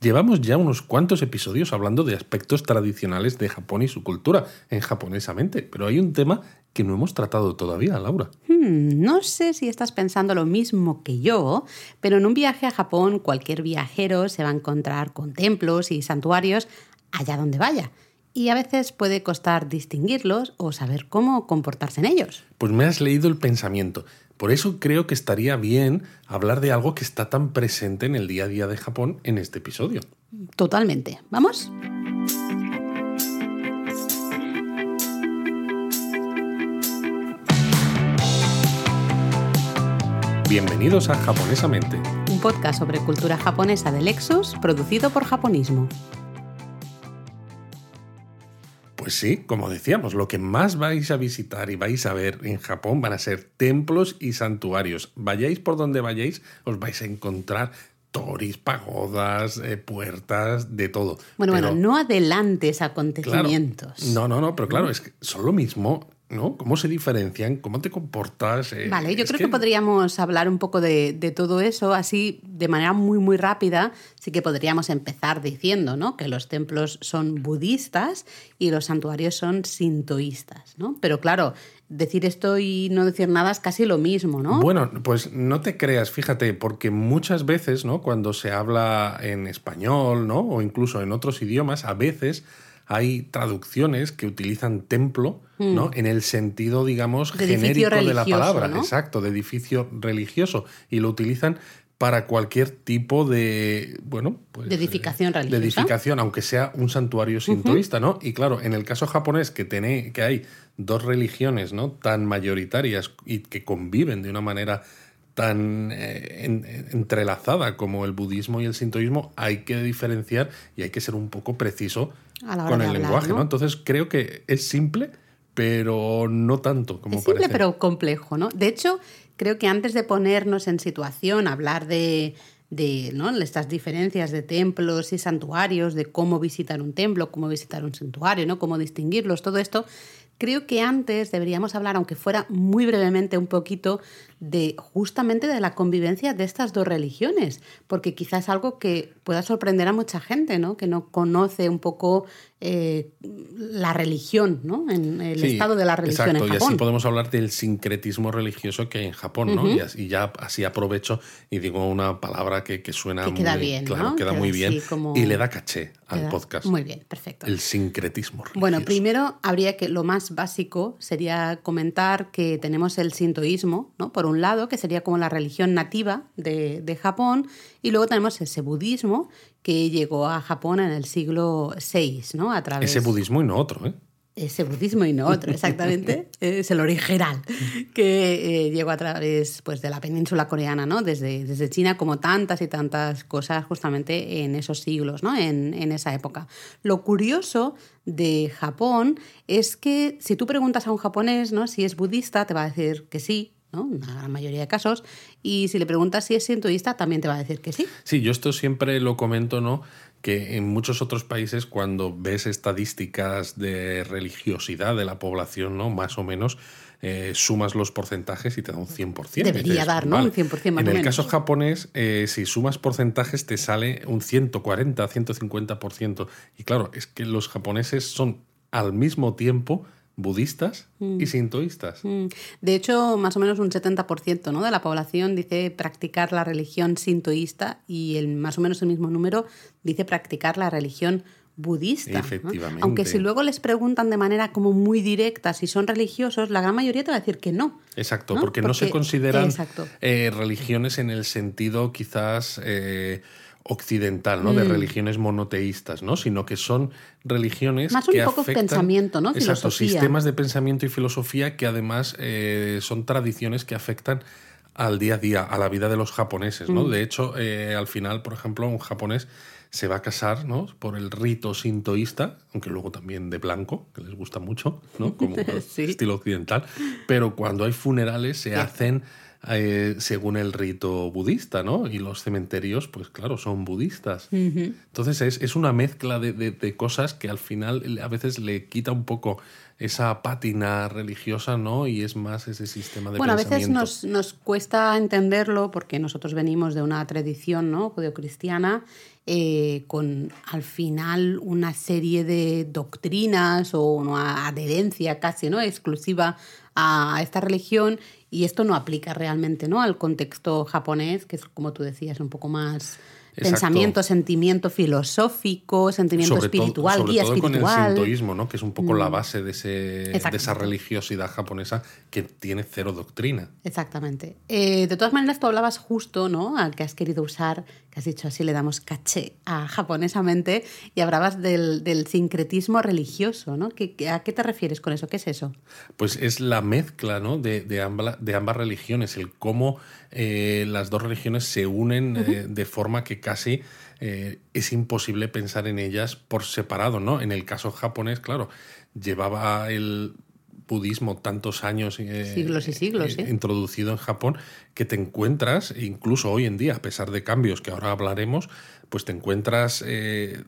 Llevamos ya unos cuantos episodios hablando de aspectos tradicionales de Japón y su cultura en japonesamente, pero hay un tema que no hemos tratado todavía, Laura. Hmm, no sé si estás pensando lo mismo que yo, pero en un viaje a Japón cualquier viajero se va a encontrar con templos y santuarios allá donde vaya. Y a veces puede costar distinguirlos o saber cómo comportarse en ellos. Pues me has leído el pensamiento. Por eso creo que estaría bien hablar de algo que está tan presente en el día a día de Japón en este episodio. Totalmente. ¿Vamos? Bienvenidos a Japonesamente, Un podcast sobre cultura japonesa de Lexus producido por Japonismo. Pues sí, como decíamos, lo que más vais a visitar y vais a ver en Japón van a ser templos y santuarios. Vayáis por donde vayáis, os vais a encontrar toris, pagodas, eh, puertas, de todo. Bueno, Pero, bueno, no adelantes claro, acontecimientos. no, no, no, pero claro, es que son lo mismo, ¿no? ¿Cómo se diferencian? ¿Cómo te comportas? Eh, Vale, yo creo que... podríamos hablar un poco de, de todo eso, así de manera muy, muy rápida. Sí que podríamos empezar diciendo ¿no? que los templos son budistas y los santuarios son sintoístas, ¿no? Pero claro, decir esto y no decir nada es casi lo mismo, ¿no? Bueno, pues no te creas, fíjate, porque muchas veces, ¿no? Cuando se habla en español, ¿no? O incluso en otros idiomas, a veces hay traducciones que utilizan templo, ¿no? En el sentido, digamos, Mm. De genérico de la palabra, ¿no? exacto, de edificio religioso. Y lo utilizan para cualquier tipo de, bueno, pues... De edificación eh, religiosa. De edificación, aunque sea un santuario sintoísta, ¿no? Y claro, en el caso japonés, que, tiene, que hay dos religiones, ¿no? Tan mayoritarias y que conviven de una manera tan eh, en- entrelazada como el budismo y el sintoísmo, hay que diferenciar y hay que ser un poco preciso A la hora con de el hablar, lenguaje, ¿no? ¿no? Entonces creo que es simple, pero no tanto como es simple parece. pero complejo, ¿no? De hecho, creo que antes de ponernos en situación, hablar de, de ¿no? estas diferencias de templos y santuarios, de cómo visitar un templo, cómo visitar un santuario, ¿no? cómo distinguirlos, todo esto, creo que antes deberíamos hablar, aunque fuera muy brevemente un poquito, de justamente de la convivencia de estas dos religiones, porque quizás algo que pueda sorprender a mucha gente, ¿no? Que no conoce un poco eh, la religión, ¿no? En el Sí, estado de la religión exacto, en y así Japón. podemos hablar del sincretismo religioso que hay en Japón, ¿no? y, así, y ya así aprovecho y digo una palabra que, que suena Que queda muy bien, claro, ¿no? queda Queda muy bien como- y le da caché al Queda- podcast. Muy bien, perfecto. El sincretismo religioso. Bueno, primero habría que lo más básico sería comentar que tenemos el sintoísmo, ¿no? Por un lado, que sería como la religión nativa de, de Japón, y luego tenemos ese budismo que llegó a Japón en el siglo VI, ¿no? A través Ese budismo y no otro, ¿eh? ese budismo y no otro, exactamente, es el original, que eh, llegó a través pues, de la península coreana, ¿no? desde, desde China, como tantas y tantas cosas justamente en esos siglos, ¿no? en, en esa época. Lo curioso de Japón es que si tú preguntas a un japonés ¿no? si es budista, te va a decir que sí, ¿no? en la gran mayoría de casos, y si le preguntas si es sintoísta, también te va a decir que sí. Sí, yo esto siempre lo comento, ¿no? Que en muchos otros países, cuando ves estadísticas de religiosidad de la población, ¿no? Más o menos, eh, sumas los porcentajes y te da un 100%. Debería Dices, dar, ¿no? Un 100% más En o el menos. caso japonés, eh, si sumas porcentajes, te sale un 140, 150%. Y claro, es que los japoneses son al mismo tiempo budistas y sintoístas. Mm. De hecho, más o menos un 70% ¿no? de la población dice practicar la religión sintoísta y el, más o menos el mismo número dice practicar la religión budista. ¿no? Efectivamente. Aunque si luego les preguntan de manera como muy directa si son religiosos, la gran mayoría te va a decir que no. Exacto, ¿no? porque, no se consideran eh, religiones en el sentido quizás eh, occidental, ¿no? De Mm. religiones monoteístas, ¿no? Sino que son religiones Más un que poco afectan... pensamiento, ¿no? Exacto, sistemas de pensamiento y filosofía que además eh, son tradiciones que afectan al día a día, a la vida de los japoneses, ¿no? Mm. De hecho, eh, al final, por ejemplo, un japonés se va a casar, ¿no? Por el rito sintoísta, aunque luego también de blanco, que les gusta mucho, ¿no? Como Sí. estilo occidental. Pero cuando hay funerales se hacen eh, según el rito budista, ¿no? Y los cementerios, pues claro, son budistas. Entonces es, es una mezcla de, de- de cosas que al final a veces le quita un poco esa pátina religiosa, ¿no? Y es más ese sistema de Bueno, a veces nos, nos cuesta entenderlo porque nosotros venimos de una tradición ¿no? judeocristiana eh, con al final una serie de doctrinas o una adherencia casi ¿no? exclusiva a esta religión y esto no aplica realmente ¿no? al contexto japonés, que es como tú decías, un poco más pensamiento, sentimiento filosófico, sentimiento espiritual, sobre guía todo espiritual. con el sintoísmo, ¿no? que es un poco la Mm. base de, ese, de esa religiosidad japonesa que tiene cero doctrina. Exactamente. Eh, de todas maneras, tú hablabas justo, ¿no? Al que has querido usar, has dicho así, le damos caché a japonesamente, y hablabas del, del sincretismo religioso, ¿no? ¿Qué- qué- ¿A qué te refieres con eso? ¿Qué es eso? Pues es la mezcla ¿no? de, de, ambla- de ambas religiones, el cómo eh, las dos religiones se unen eh, de forma que casi eh, es imposible pensar en ellas por separado. ¿no? En el caso japonés, claro, llevaba el budismo tantos años eh, Siglos y siglos, eh, sí. introducido en Japón que te encuentras, incluso hoy en día, a pesar de cambios que ahora hablaremos, pues te encuentras eh,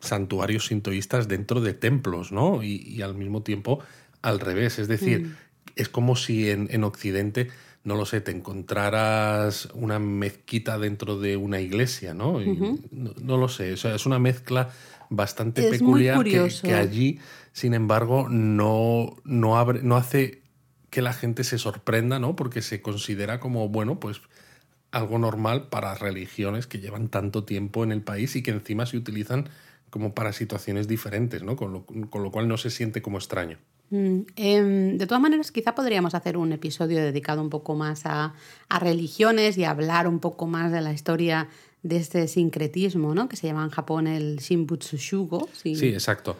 santuarios sintoístas dentro de templos, ¿no? Y, y al mismo tiempo al revés. Es decir, Mm. es como si en, en Occidente, no lo sé, te encontraras una mezquita dentro de una iglesia, ¿no? Y no, no lo sé. O sea, es una mezcla bastante Es peculiar que allí, sin embargo, no, no, abre, no hace que la gente se sorprenda, ¿no? Porque se considera como, bueno, pues algo normal para religiones que llevan tanto tiempo en el país y que encima se utilizan como para situaciones diferentes, ¿no? Con lo, con lo cual no se siente como extraño. Mm, em, de todas maneras, quizá podríamos hacer un episodio dedicado un poco más a, a religiones y hablar un poco más de la historia de este sincretismo, ¿no? Que se llama en Japón el Shinbutsu Shugo. si- Sí, exacto.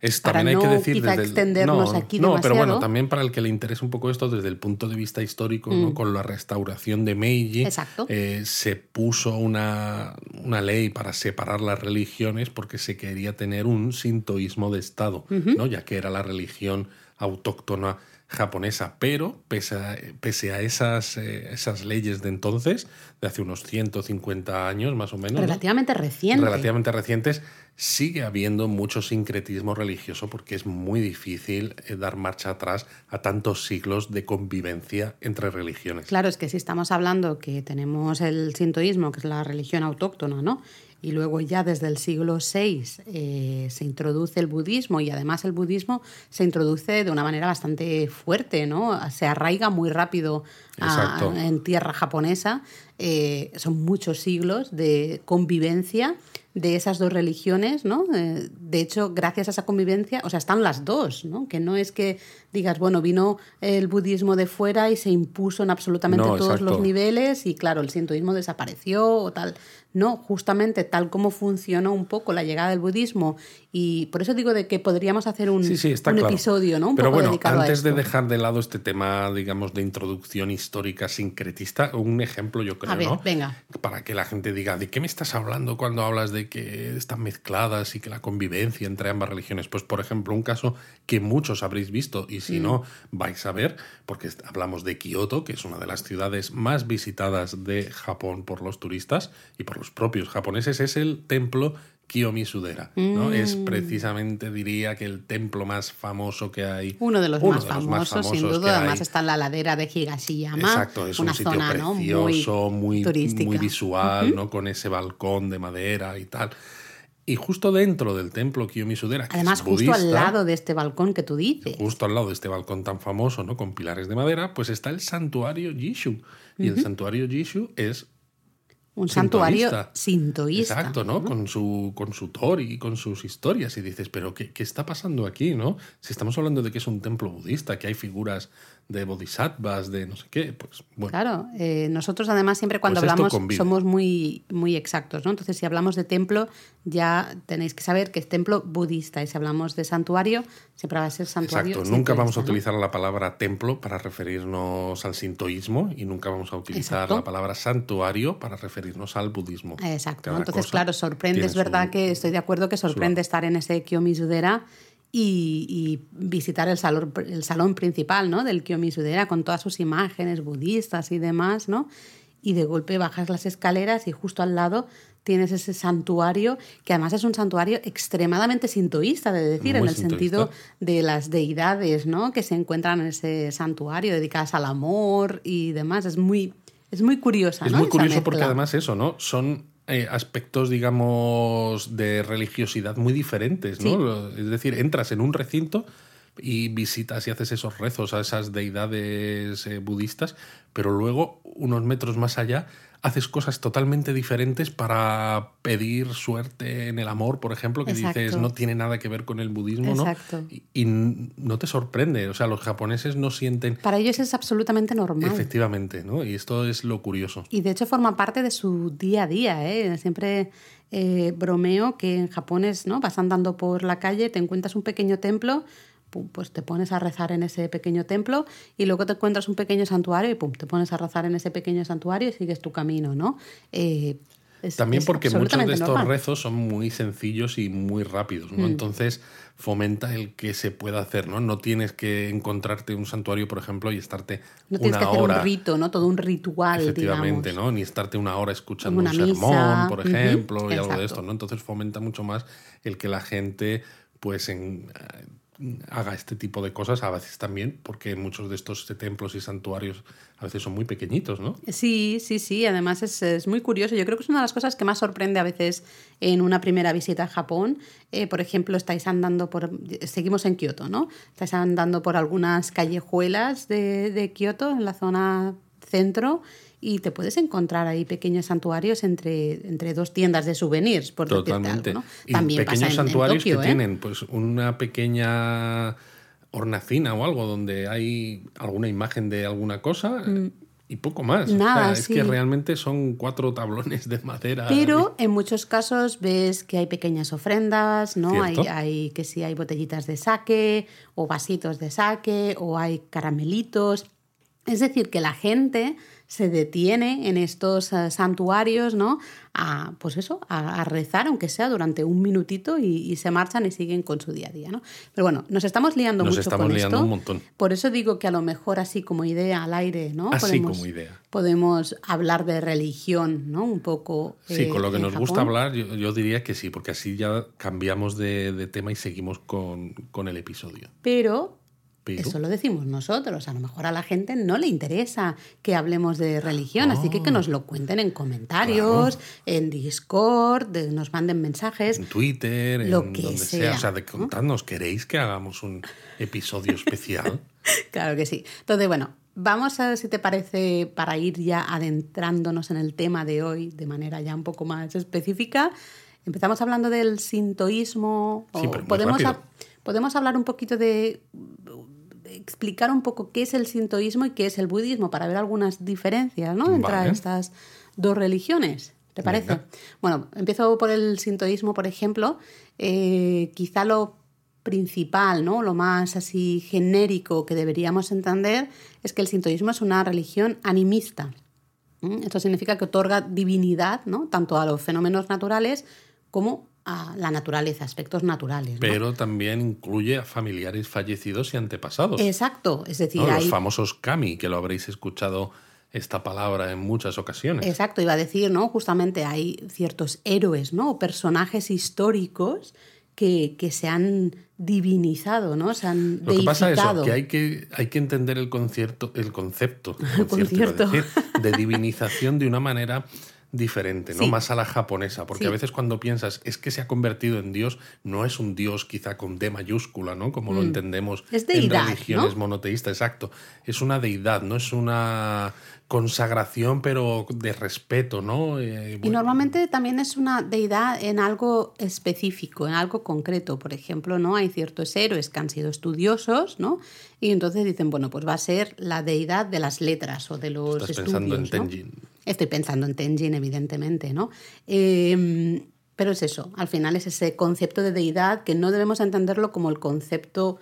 Es, Mm. Para también hay no que decir quizá desde el- extendernos no, aquí No, pero bueno, también para el que le interese un poco esto desde el punto de vista histórico, ¿no? con la restauración de Meiji, Mm. Exacto. eh, se puso una, una ley para separar las religiones porque se quería tener un sintoísmo de Estado, ¿no? ya que era la religión autóctona japonesa, pero pese a, pese a esas, eh, esas leyes de entonces, de hace unos 150 años más o menos, ¿no? Relativamente reciente. relativamente recientes, sigue habiendo mucho sincretismo religioso porque es muy difícil eh, dar marcha atrás a tantos siglos de convivencia entre religiones. Claro, es que si estamos hablando que tenemos el sintoísmo, que es la religión autóctona, ¿no? Y luego ya desde el siglo VI eh, se introduce el budismo y además el budismo se introduce de una manera bastante fuerte, ¿no? Se arraiga muy rápido a- en tierra japonesa. Eh, son muchos siglos de convivencia de esas dos religiones, ¿no? Eh, de hecho, gracias a esa convivencia, o sea, están las dos, ¿no? Que no es que digas, bueno, vino el budismo de fuera y se impuso en absolutamente No, todos exacto. los niveles y claro, el sintoísmo desapareció o tal. No, justamente tal como funcionó un poco la llegada del budismo y por eso digo de que podríamos hacer un, Sí, sí, está un claro. episodio, ¿no? Un Pero poco bueno, dedicado a antes de esto. dejar de lado este tema, digamos, de introducción histórica sincretista, un ejemplo yo creo, A ver, ¿no? venga. Para que la gente diga, ¿de qué me estás hablando cuando hablas de que están mezcladas y que la convivencia entre ambas religiones? Pues, por ejemplo, un caso que muchos habréis visto y Mm. si no, vais a ver, porque hablamos de Kioto, que es una de las ciudades más visitadas de Japón por los turistas y por los propios japoneses, es el templo Kiyomi-Sudera. ¿no? Es Mm. precisamente, diría, que el templo más famoso que hay. Uno de los, uno más, de los famosos, sin que duda. Además hay. está en la ladera de Higashiyama. Exacto, es una un sitio zona ¿no? precioso, muy, turística. muy visual, ¿no? Con ese balcón de madera y tal. Y justo dentro del templo Kiyomi-Sudera, que Además, es justo al budista, lado de este balcón que tú dices. justo al lado de este balcón tan famoso, ¿no? Con pilares de madera, pues está el santuario Jishu. Y el santuario Jishu es Un santuario sintoísta. sintoísta. Exacto, ¿no? Con su, con su tori y con sus historias. Y dices, pero qué, ¿qué está pasando aquí, no? Si estamos hablando de que es un templo budista, que hay figuras de bodhisattvas, de no sé qué, pues bueno. Claro, eh, nosotros además siempre cuando Pues hablamos somos muy, muy exactos, ¿no? Entonces, si hablamos de templo, ya tenéis que saber que es templo budista. Y si hablamos de santuario, siempre va a ser santuario. Exacto, nunca vamos a utilizar la palabra templo para referirnos al sintoísmo y nunca vamos a utilizar Exacto. la palabra santuario para referirnos al budismo. Exacto. Cada Entonces, claro, sorprende, es verdad su- que estoy de acuerdo que sorprende estar en ese Kiyomi-Sudera y, y visitar el salón, el salón principal ¿no? del Kiyomi-Sudera con todas sus imágenes budistas y demás, ¿no? Y de golpe bajas las escaleras y justo al lado tienes ese santuario, que además es un santuario extremadamente sintoísta, de decir, Muy en el sintoísta. sentido de las deidades ¿no? que se encuentran en ese santuario, dedicadas al amor y demás. Es muy, es muy curiosa. Es ¿no? muy Esa curioso porque mezcla. además eso, ¿no? Son eh, aspectos, digamos, de religiosidad muy diferentes, ¿no? Es decir, entras en un recinto y visitas y haces esos rezos a esas deidades eh, budistas, pero luego, unos metros más allá, haces cosas totalmente diferentes para pedir suerte en el amor, por ejemplo, que dices no tiene nada que ver con el budismo, ¿no? Y, y, no te sorprende, o sea, los japoneses no sienten... Para ellos es absolutamente normal. Efectivamente, ¿no? Y esto es lo curioso. Y de hecho forma parte de su día a día, ¿eh? Siempre eh, bromeo que en Japón es, ¿no? Vas andando por la calle, te encuentras un pequeño templo pues te pones a rezar en ese pequeño templo y luego te encuentras un pequeño santuario y pum, te pones a rezar en ese pequeño santuario y sigues tu camino, ¿no? Eh, También porque muchos de estos rezos son muy sencillos y muy rápidos, ¿no? Mm. Entonces fomenta el que se pueda hacer, ¿no? No tienes que encontrarte un santuario, por ejemplo, y estarte no tienes que hacer un rito, ¿no? Todo un ritual, Efectivamente, ¿no? Ni estarte una hora escuchando un sermón, por ejemplo, y algo de esto, ¿no? Entonces fomenta mucho más el que la gente, pues, en, haga este tipo de cosas a veces también, porque muchos de estos templos y santuarios a veces son muy pequeñitos, ¿no? Sí, sí, sí. Además es, muy curioso. Yo creo que es una de las cosas que más sorprende a veces en una primera visita a Japón. Eh, por ejemplo, estáis andando por... Seguimos en Kioto, ¿no? Estáis andando por algunas callejuelas de, de Kioto, en la zona centro, y te puedes encontrar ahí pequeños santuarios entre, entre dos tiendas de souvenirs, por Totalmente. Algo, ¿no? También pequeños santuarios que ¿eh? tienen pues una pequeña hornacina o algo donde hay alguna imagen de alguna cosa. Mm. Y poco más. Nada, es que realmente son cuatro tablones de madera. Pero en muchos casos ves que hay pequeñas ofrendas, ¿no? Hay, hay, que sí hay botellitas de saque, o vasitos de saque, o hay caramelitos. Es decir, que la gente se detiene en estos eh, santuarios, ¿no? A, pues eso, a, rezar, aunque sea durante un minutito, y, se marchan y siguen con su día a día, ¿no? Pero bueno, nos estamos liando nos estamos liando Un montón. Por eso digo que a lo mejor así como idea al aire, ¿no? Así como idea. Podemos hablar de religión, ¿no? Un poco. Sí, con lo que nos gusta hablar, yo, diría que sí, porque así ya cambiamos de, de tema y seguimos con, con el episodio. Pero eso lo decimos nosotros. A lo mejor a la gente no le interesa que hablemos de religión, así que que nos lo cuenten en comentarios, en Discord, nos manden mensajes. En Twitter, lo en que donde sea. O sea, de contarnos, ¿queréis que hagamos un episodio especial? claro que sí. Entonces, bueno, vamos a ver si te parece, para ir ya adentrándonos en el tema de hoy de manera ya un poco más específica. Empezamos hablando del sintoísmo. Sí, pero podemos, podemos hablar un poquito de explicar un poco qué es el sintoísmo y qué es el budismo para ver algunas diferencias ¿no? entre estas dos religiones. ¿Te parece? Bueno, empiezo por el sintoísmo, por ejemplo. Eh, quizá lo principal, ¿no? lo más así genérico que deberíamos entender es que el sintoísmo es una religión animista. Esto significa que otorga divinidad ¿no? tanto a los fenómenos naturales como a la naturaleza, aspectos naturales. Pero también incluye a familiares fallecidos y antepasados. Exacto, es decir, los famosos kami, que lo habréis escuchado esta palabra en muchas ocasiones. Exacto, iba a decir, ¿no? Justamente hay ciertos héroes, ¿no? personajes históricos que, se han divinizado, ¿no? Se han Lo que pasa es que hay que, hay que entender el concierto, el concepto, de divinización de una manera diferente, ¿no? Más a la japonesa, porque a veces cuando piensas es que se ha convertido en Dios, no es un Dios quizá con D mayúscula, ¿no? Como lo mm. entendemos en religiones monoteístas, exacto. Es una deidad, no es una consagración, pero de respeto, ¿no? Eh, y normalmente también es una deidad en algo específico, en algo concreto. Por ejemplo, ¿no? Hay ciertos héroes que han sido estudiosos, ¿no? Y entonces dicen, bueno, pues va a ser la deidad de las letras o de los Estás pensando en Tenjin. Estoy pensando en Tenjin, evidentemente, ¿no? Em, pero es eso, al final es ese concepto de deidad que no debemos entenderlo como el concepto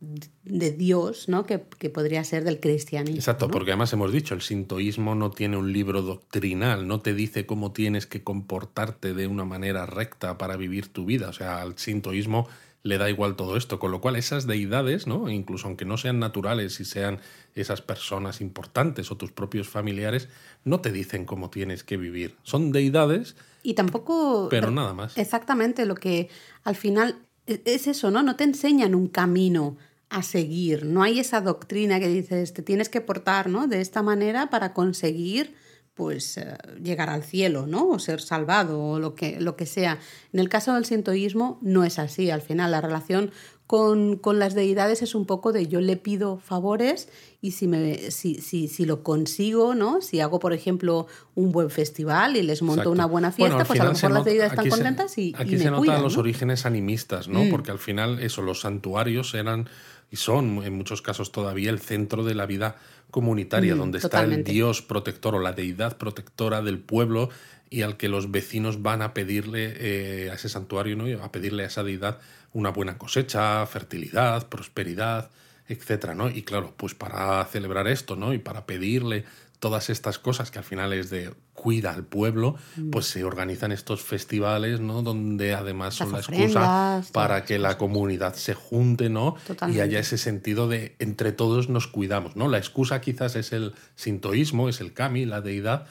de Dios, ¿no? Que, podría ser del cristianismo. Exacto, porque además hemos dicho, el sintoísmo no tiene un libro doctrinal, no te dice cómo tienes que comportarte de una manera recta para vivir tu vida. O sea, al sintoísmo le da igual todo esto, con lo cual esas deidades, ¿no? incluso aunque no sean naturales y sean esas personas importantes o tus propios familiares, no te dicen cómo tienes que vivir. Son deidades. Y tampoco. Pero nada más. Exactamente, lo que al final e, es eso, ¿no? No te enseñan un camino a seguir. No hay esa doctrina que dices, te tienes que portar ¿no? de esta manera para conseguir pues eh, llegar al cielo, ¿no? O ser salvado o lo que, lo que sea. En el caso del sintoísmo no es así. Al final la relación con, con, las deidades es un poco de yo le pido favores y si, me, si, si, si lo consigo, ¿no? Si hago, por ejemplo, un buen festival y les monto una buena fiesta, pues a lo mejor las deidades están contentas y, aquí se notan los orígenes animistas, ¿no? Mm. Porque al final eso, los santuarios eran y son en muchos casos todavía el centro de la vida comunitaria, mm, donde está el Dios protector o la deidad protectora del pueblo y al que los vecinos van a pedirle eh, a ese santuario, ¿no? a pedirle a esa deidad una buena cosecha, fertilidad, prosperidad, etcétera, ¿no? Y claro, pues para celebrar esto, ¿no? Y para pedirle todas estas cosas que al final es de cuida al pueblo, mm. pues se organizan estos festivales, ¿no? Donde además son la excusa para que la comunidad se junte, ¿no? Y haya ese sentido de entre todos nos cuidamos, ¿no? La excusa quizás es el sintoísmo, es el kami, la deidad,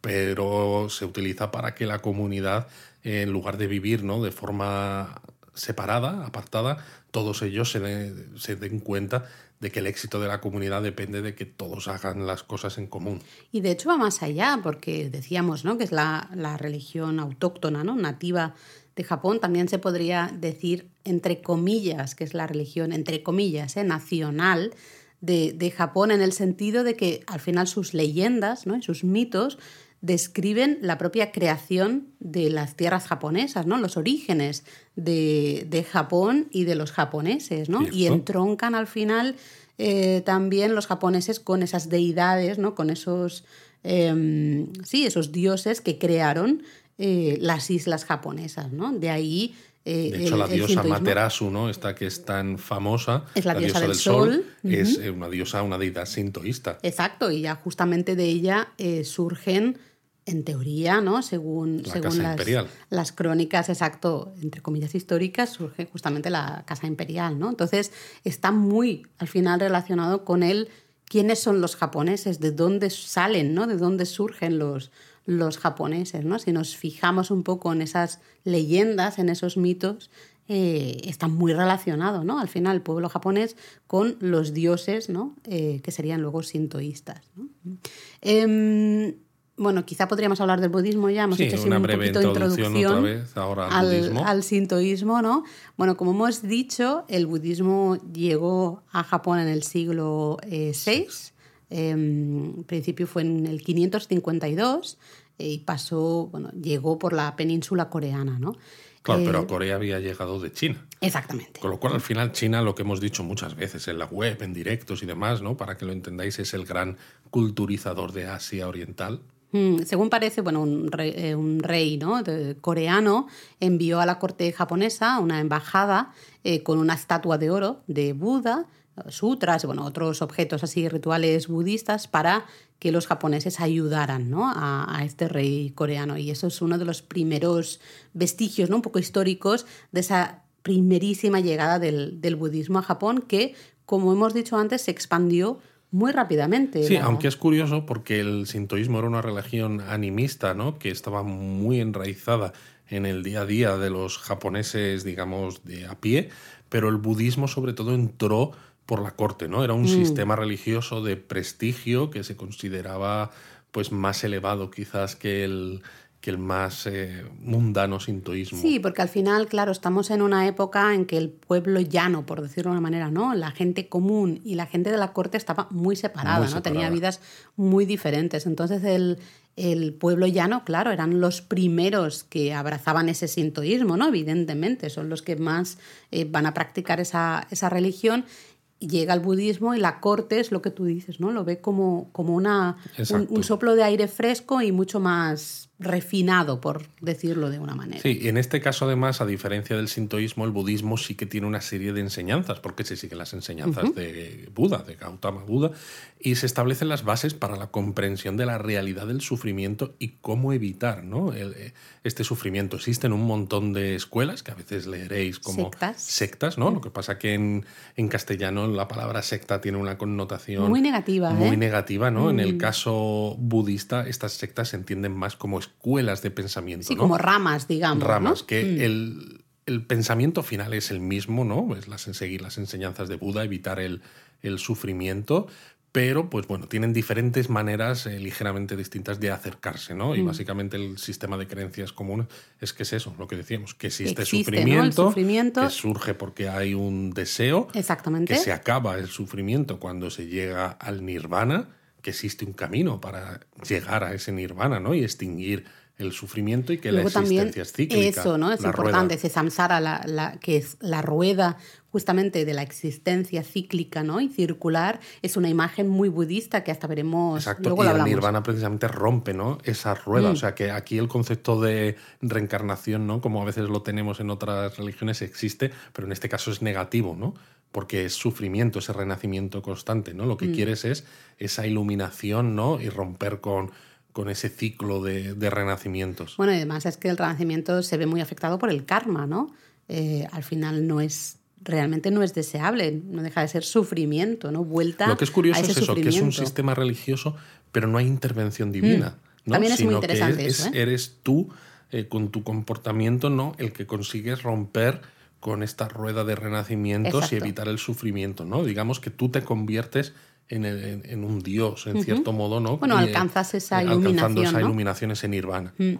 pero se utiliza para que la comunidad, en lugar de vivir, ¿no? De forma separada, apartada, todos ellos se, se den cuenta de que el éxito de la comunidad depende de que todos hagan las cosas en común. Y de hecho va más allá, porque decíamos ¿no? que es la, religión autóctona, ¿no? nativa de Japón, también se podría decir, entre comillas, que es la religión, entre comillas, ¿eh? nacional de, de, Japón, en el sentido de que al final sus leyendas ¿no? y sus mitos describen la propia creación de las tierras japonesas, ¿no? los orígenes de, Japón y de los japoneses, ¿no? y entroncan al final eh, también los japoneses con esas deidades, ¿no? con esos, em, sí, esos dioses que crearon eh, las islas japonesas. ¿no? De ahí eh, de hecho, la diosa Materasu, ¿no? Esta que es tan famosa, es la, diosa, del, sol, es una diosa, una deidad sintoísta. Exacto, y ya justamente de ella surgen en teoría, ¿no? Según, según las, crónicas, exacto, entre comillas históricas, surge justamente la Casa Imperial, ¿no? Entonces está muy al final relacionado con él quiénes son los japoneses, de dónde salen, ¿no? De dónde surgen los, los japoneses, ¿no? Si nos fijamos un poco en esas leyendas, en esos mitos, eh, está muy relacionado, ¿no? Al final, el pueblo japonés con los dioses, ¿no? Eh, que serían luego sintoístas. ¿no? Em, bueno, quizá podríamos hablar del budismo ya, hemos hecho así un poquito de introducción al, al, sintoísmo, ¿no? Bueno, como hemos dicho, el budismo llegó a Japón en el siglo VI, eh, em, en principio fue en el 552 eh, y pasó, bueno, llegó por la península coreana, ¿no? Claro, pero eh, Corea había llegado de China. Exactamente. Con lo cual, al final, China, lo que hemos dicho muchas veces en la web, en directos y demás, ¿no? Para que lo entendáis, es el gran culturizador de Asia Oriental. Mm, según parece, bueno, un rey, eh, coreano envió a la corte japonesa una embajada eh, con una estatua de oro de Buda, sutras bueno, otros objetos así rituales budistas para que los japoneses ayudaran a, este rey coreano. Y eso es uno de los primeros vestigios ¿no? un poco históricos de esa primerísima llegada del budismo a Japón que, como hemos dicho antes, se expandió muy rápidamente. Sí, aunque es curioso porque el sintoísmo era una religión animista, ¿no? Que estaba muy enraizada en el día a día de los japoneses, digamos, de a pie, pero el budismo sobre todo entró por la corte, ¿no? Era un mm. sistema religioso de prestigio que se consideraba pues más elevado quizás que el, que el más eh, mundano sintoísmo. Sí, porque al final, claro, estamos en una época en que el pueblo llano, por decirlo de una manera, ¿no? La gente común y la gente de la corte estaba muy separada, ¿no? Tenía vidas muy diferentes. Entonces el, el pueblo llano, claro, eran los primeros que abrazaban ese sintoísmo, ¿no? Evidentemente, son los que más eh, van a practicar esa, esa religión llega el budismo y la corte es lo que tú dices, ¿no? Lo ve como, como una, un, soplo de aire fresco y mucho más refinado, por decirlo de una manera. Sí, y en este caso además, a diferencia del sintoísmo, el budismo sí que tiene una serie de enseñanzas, porque se siguen las enseñanzas de Buda, de Gautama Buda, y se establecen las bases para la comprensión de la realidad del sufrimiento y cómo evitar ¿no? Eh, este sufrimiento. Existen un montón de escuelas que a veces leeréis como sectas, ¿no? Lo que pasa que en, en, castellano la palabra secta tiene una connotación muy negativa. Muy ¿eh? negativa, ¿no? En el mm. caso budista, estas sectas se entienden más como escuelas de pensamiento. Sí, como ramas, digamos. Ramas, que mm. el, el, pensamiento final es el mismo, ¿no? Es las, seguir las enseñanzas de Buda, evitar el, el sufrimiento, pero pues bueno, tienen diferentes maneras eh, ligeramente distintas de acercarse, ¿no? Y Mm. básicamente el sistema de creencias común es que es eso, lo que decíamos, que existe, ¿no? Sufrimiento. que surge porque hay un deseo, Exactamente. que se acaba el sufrimiento cuando se llega al nirvana, que existe un camino para llegar a ese nirvana, ¿no? Y extinguir el sufrimiento y que Luego la existencia es cíclica. eso, ¿no? Es importante, rueda. ese samsara, la, la- que es la rueda justamente de la existencia cíclica, ¿no? Y circular, es una imagen muy budista que hasta veremos, Exacto, luego y el. Mm. nirvana precisamente rompe ¿no? esa rueda. O sea que aquí el concepto de reencarnación, ¿no? como a veces lo tenemos en otras religiones, existe, pero en este caso es negativo, ¿no? Porque es sufrimiento, ese renacimiento constante, ¿no? Lo Mm. que quieres es esa iluminación, ¿no? Y romper con, con ese ciclo de, de renacimientos. Bueno, y además es que el renacimiento se ve muy afectado por el karma, ¿no? Eh, al final no es realmente no es deseable, no deja de ser sufrimiento, ¿no? Vuelta Lo que es curioso a ese es eso, que es un sistema religioso, pero no hay intervención divina. ¿no? También es muy que interesante es- eso, ¿eh? eres tú, eh, con tu comportamiento, ¿no? El que consigues romper con esta rueda de renacimientos y evitar el sufrimiento, ¿no? Digamos que tú te conviertes en, el- en- en un dios, en cierto modo, ¿no? Bueno, Y, eh, alcanzas esa Alcanzando iluminación, esa ¿no? iluminación, ese nirvana. Mm.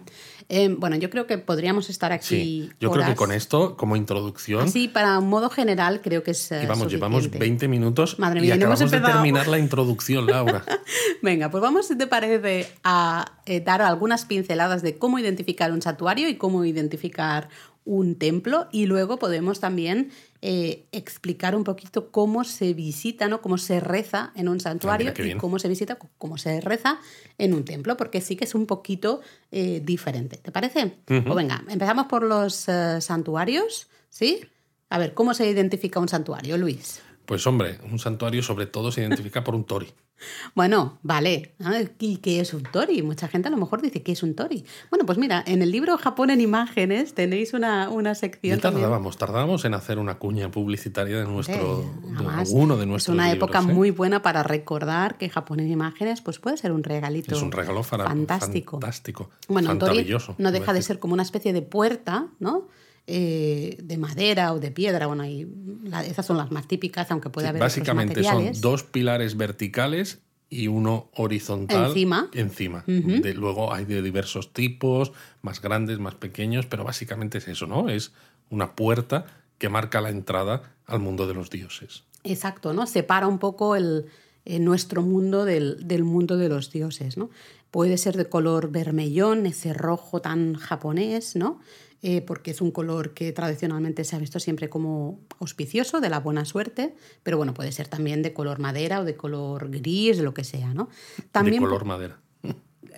Eh, bueno, yo creo que podríamos estar aquí. Sí, yo creo que con esto, como introducción, Así, para un modo general, creo que es. eh, y vamos, llevamos suficiente. 20 minutos Madre y mía, no hemos acabamos de terminar la introducción, Laura. Venga, pues vamos, si te parece, a eh, dar algunas pinceladas de cómo identificar un santuario y cómo identificar un templo y luego podemos también eh, explicar un poquito cómo se visita, ¿no? cómo se reza en un santuario Ah, qué y cómo se visita, cómo se reza en un templo, porque sí que es un poquito eh, diferente. ¿Te parece? Pues venga, empezamos por los eh, santuarios, ¿sí? A ver, ¿cómo se identifica un santuario, Luis? Pues hombre, un santuario sobre todo se identifica por un tori. Bueno, vale. Ah, ¿Y qué es un tori? Mucha gente a lo mejor dice que es un tori. Bueno, pues mira, en el libro Japón en imágenes tenéis una, una sección también. tardábamos, tardábamos en hacer una cuña publicitaria de nuestro, Eh, de alguno de es nuestros una libros, época ¿eh? muy buena para recordar que Japón en imágenes pues puede ser un regalito Es un regalo fantástico. fantástico. Bueno, un tori no deja de ser como una especie de puerta, ¿no? Eh, de madera o de piedra. Bueno, la- esas son las más típicas, aunque puede Sí, haber otros Básicamente son dos pilares verticales y uno horizontal Encima. encima. De- luego hay de diversos tipos, más grandes, más pequeños, pero básicamente es eso, ¿no? Es una puerta que marca la entrada al mundo de los dioses. Exacto, ¿no? Separa un poco el, eh, nuestro mundo del, del mundo de los dioses, ¿no? Puede ser de color vermellón, ese rojo tan japonés, ¿no? Eh, porque es un color que tradicionalmente se ha visto siempre como auspicioso, de la buena suerte, pero bueno, puede ser también de color madera o de color gris, lo que sea, ¿no? de color madera.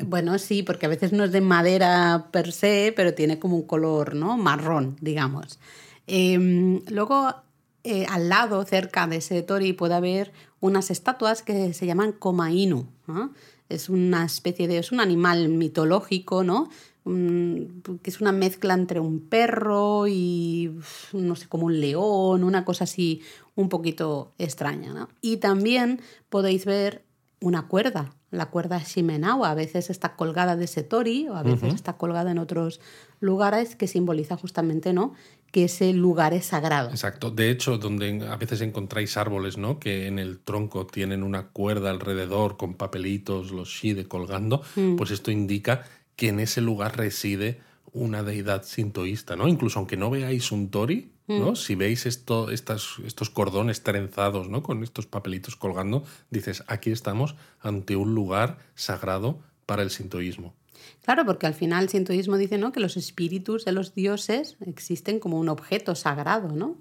Bueno, sí, porque a veces no es de madera per se, pero tiene como un color ¿no? marrón, digamos. Eh, luego, eh, al lado, cerca de ese tori, puede haber unas estatuas que se llaman Komainu. ¿no? Es una especie de. es un animal mitológico, ¿no? Mm, que es una mezcla entre un perro y no sé, como un león, una cosa así un poquito extraña. ¿no? Y también podéis ver una cuerda, la cuerda Shimenawa. A veces está colgada de ese tori o a veces está colgada en otros lugares que simboliza justamente ¿no? Que ese lugar es sagrado. Exacto. De hecho, donde a veces encontráis árboles, ¿no? Que en el tronco tienen una cuerda alrededor con papelitos, los shide colgando, Mm. pues esto indica que en ese lugar reside una deidad sintoísta, ¿no? Incluso aunque no veáis un tori, ¿no? Mm. Si veis esto, estas, estos cordones trenzados, ¿no? Con estos papelitos colgando, dices, aquí estamos ante un lugar sagrado para el sintoísmo. Claro, porque al final el sintoísmo dice ¿no? que los espíritus de los dioses existen como un objeto sagrado, ¿no?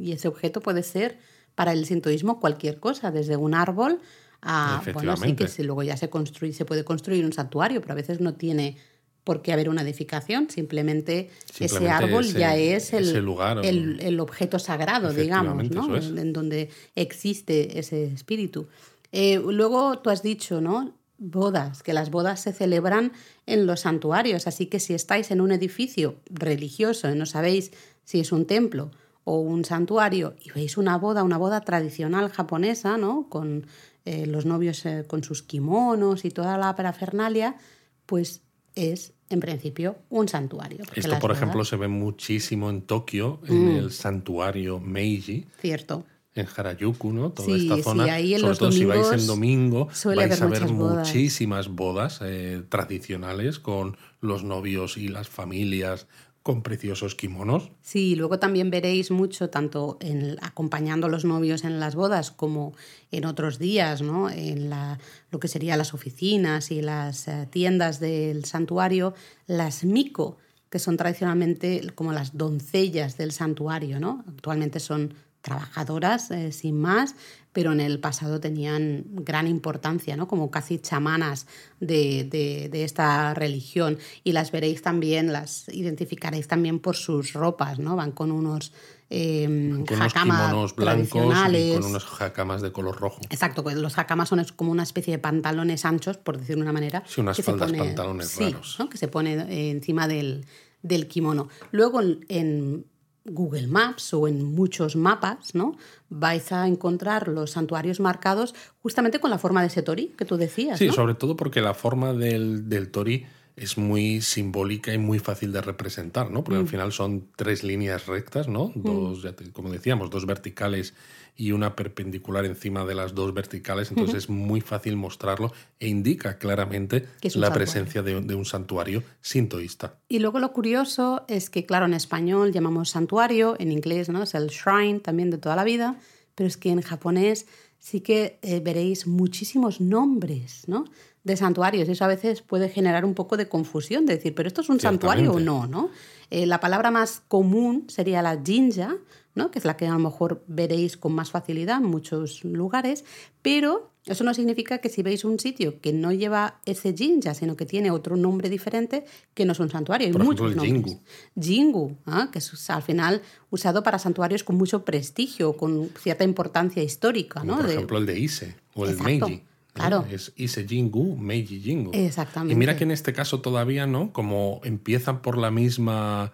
Y ese objeto puede ser para el sintoísmo cualquier cosa, desde un árbol a bueno, sí que si luego ya se construye, se puede construir un santuario, pero a veces no tiene por qué haber una edificación, simplemente, ese árbol ese- ya es el, lugar el, el objeto sagrado, digamos, ¿no? es. En donde existe ese espíritu. Eh, luego tú has dicho, ¿no? Bodas, que las bodas se celebran en los santuarios, así que si estáis en un edificio religioso y no sabéis si es un templo o un santuario y veis una boda, una boda tradicional japonesa, ¿no? Con eh, los novios eh, con sus kimonos y toda la parafernalia, pues es en principio un santuario. Esto, por bodas- ejemplo, se ve muchísimo en Tokio, en Mm. el santuario Meiji, Cierto. En Harajuku, ¿no? Toda Sí, esta sí, zona. ahí en Sobre los todo si vais en domingo, vais a ver bodas. muchísimas bodas eh, tradicionales con los novios y las familias con preciosos kimonos. Sí, luego también veréis mucho, tanto en, acompañando a los novios en las bodas como en otros días, ¿no? En la, lo que serían las oficinas y las eh, tiendas del santuario, las miko, que son tradicionalmente como las doncellas del santuario, ¿no? Actualmente son trabajadoras, eh, sin más, pero en el pasado tenían gran importancia, ¿no? como casi chamanas de, de- de esta religión. Y las veréis también, las identificaréis también por sus ropas, ¿no? Van con unos eh, Con unos hakamas kimonos blancos y tradicionales. con unos jakamas de color rojo. Exacto, pues los hakamas son como una especie de pantalones anchos, por decirlo de una manera. Sí, unas que se faldas pone- pantalones sí, raros. ¿no? que se pone eh, encima del, del kimono. Luego en Google Maps o en muchos mapas, ¿no? Vais a encontrar los santuarios marcados justamente con la forma de ese tori que tú decías. Sí, ¿no? sobre todo porque la forma del, del tori es muy simbólica y muy fácil de representar, ¿no? Mm. Porque al final son tres líneas rectas, ¿no? Dos, ya te- como decíamos, dos verticales y una perpendicular encima de las dos verticales, entonces es muy fácil mostrarlo e indica claramente la santuario. presencia de, de un santuario sintoísta. Y luego lo curioso es que, claro, en español llamamos santuario, en inglés ¿no? es el shrine también de toda la vida, pero es que en japonés sí que eh, veréis muchísimos nombres ¿no? de santuarios. Eso a veces puede generar un poco de confusión, de decir, ¿pero esto es un santuario o no? ¿no? Eh, la palabra más común sería la jinja, ¿no? que es la que a lo mejor veréis con más facilidad en muchos lugares, pero eso no significa que si veis un sitio que no lleva ese jinja, sino que tiene otro nombre diferente, que no es un santuario. Hay Por ejemplo, muchos el nombres. Jingu, ¿ah? que es al final usado para santuarios con mucho prestigio, con cierta importancia histórica. Como ¿no? por De- ejemplo el de Ise o el Exacto, Meiji. ¿no? claro. Es Ise Jingu, Meiji Jingu. Exactamente. Y mira que en este caso todavía, ¿no? Como empiezan por la misma,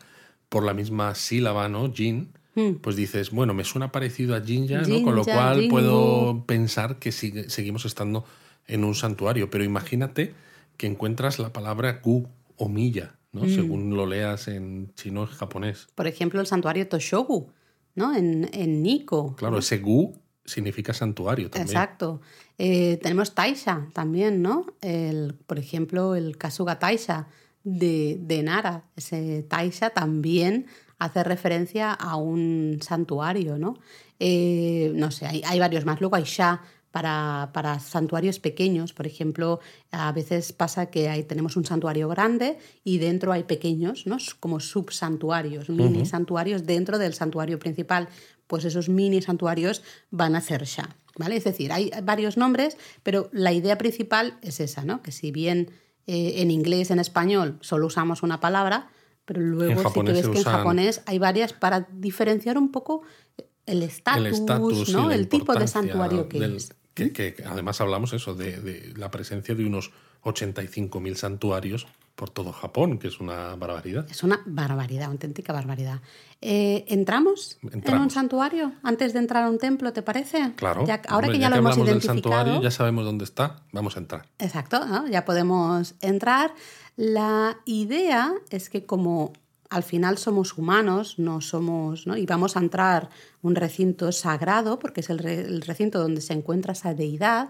por la misma sílaba, ¿no? Jin, pues dices, bueno, me suena parecido a Jinja, ¿no? Con lo cual puedo pensar que sigue- seguimos estando en un santuario. Pero imagínate que encuentras la palabra gu o milla, ¿no? Según lo leas en chino o japonés. Por ejemplo, el santuario Toshogu, ¿no? en, en Nikko. Claro, ese gu significa santuario también. Exacto. Eh, tenemos Taisha también, ¿no? El, por ejemplo, el Kasuga Taisha de, de Nara. Ese Taisha también hace referencia a un santuario, ¿no? Eh, no sé, hay, hay varios más. Luego hay Sha para, para santuarios pequeños. Por ejemplo, a veces pasa que hay, tenemos un santuario grande y dentro hay pequeños, ¿no? Como subsantuarios, mini santuarios dentro del santuario principal. Pues esos mini santuarios van a ser Sha. ¿Vale? Es decir, hay varios nombres, pero la idea principal es esa, ¿no? Que si bien eh, en inglés, en español, solo usamos una palabra, pero luego que japonés ves que en japonés hay varias para diferenciar un poco el el estatus, y ¿no? El tipo de santuario que del- es. que, que- que además hablamos eso de, de la presencia de unos 85.000 santuarios por todo Japón, que es una barbaridad. Es una barbaridad, auténtica barbaridad. Eh, ¿Entramos, en un Entramos. santuario antes de entrar a un templo, te parece? Claro. Ya- ahora hombre, que ya, lo hemos hablamos del identificado. santuario, ya sabemos dónde está, vamos a entrar. Exacto, ¿no? ya podemos entrar. La idea es que como al final somos humanos, no somos, ¿no? y vamos a entrar un recinto sagrado, porque es el, re- el recinto donde se encuentra esa deidad,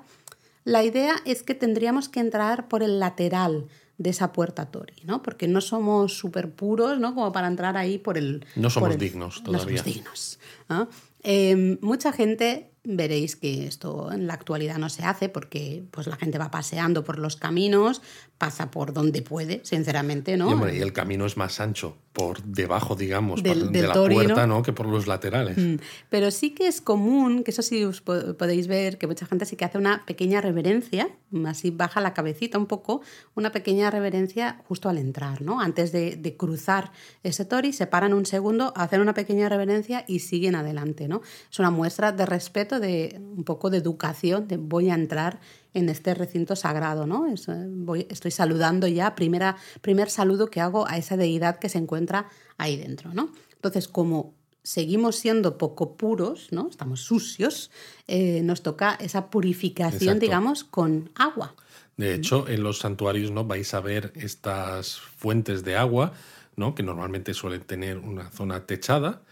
la idea es que tendríamos que entrar por el lateral de esa puerta Tori, ¿no? Porque no somos súper puros, ¿no? Como para entrar ahí por el... No somos el- dignos No todavía. somos dignos. ¿no? Eh, mucha gente, veréis que esto en la actualidad no se hace porque pues, la gente va paseando por los caminos, pasa por donde puede, sinceramente, ¿no? Y, hombre, y el camino es más ancho por debajo, digamos, Del- por- del de la puerta, ¿no? ¿no? Que por los laterales. Mm, Pero sí que es común, que eso sí os po- podéis ver, que mucha gente sí que hace una pequeña reverencia, así baja la cabecita un poco, una pequeña reverencia justo al entrar, ¿no? Antes de, de cruzar ese tori, se paran un segundo, hacen una pequeña reverencia y siguen adelante, ¿no? Es una muestra de respeto, de un poco de educación, de voy a entrar en este recinto sagrado, ¿no? Es, eh, voy- estoy saludando ya, primera, primer saludo que hago a esa deidad que se encuentra ahí dentro, ¿no? Entonces, como seguimos siendo poco puros, ¿no? Estamos sucios, eh, nos toca esa purificación, Exacto. digamos, con agua. De hecho, en los santuarios no vais a ver estas fuentes de agua ¿no? que normalmente suelen tener una zona techada,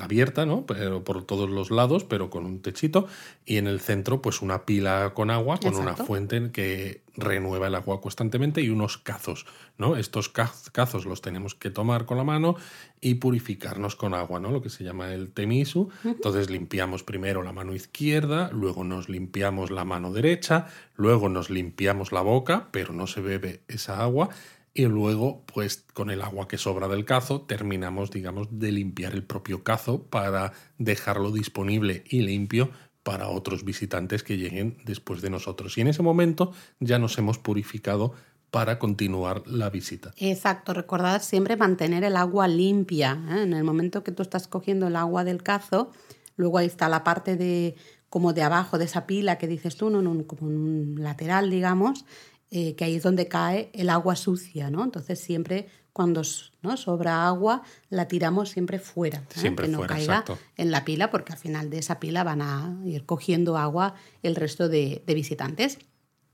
abierta, ¿no? pero por todos los lados, pero con un techito, y en el centro pues una pila con agua, con una fuente que renueva el agua constantemente y unos cazos. ¿no? Estos cazos los tenemos que tomar con la mano y purificarnos con agua, ¿no? lo que se llama el temisu. Entonces limpiamos primero la mano izquierda, luego nos limpiamos la mano derecha, luego nos limpiamos la boca, pero no se bebe esa agua y luego, pues con el agua que sobra del cazo, terminamos, digamos, de limpiar el propio cazo para dejarlo disponible y limpio para otros visitantes que lleguen después de nosotros. Y en ese momento ya nos hemos purificado para continuar la visita. Exacto, recordad siempre mantener el agua limpia. ¿eh? En el momento que tú estás cogiendo el agua del cazo, luego ahí está la parte de como de abajo de esa pila que dices tú, ¿no? como un lateral, digamos, eh, que ahí es donde cae el agua sucia, ¿no? Entonces siempre cuando ¿no? sobra agua la tiramos siempre fuera, ¿eh? que no caiga en la pila porque al final de esa pila van a ir cogiendo agua el resto de, visitantes.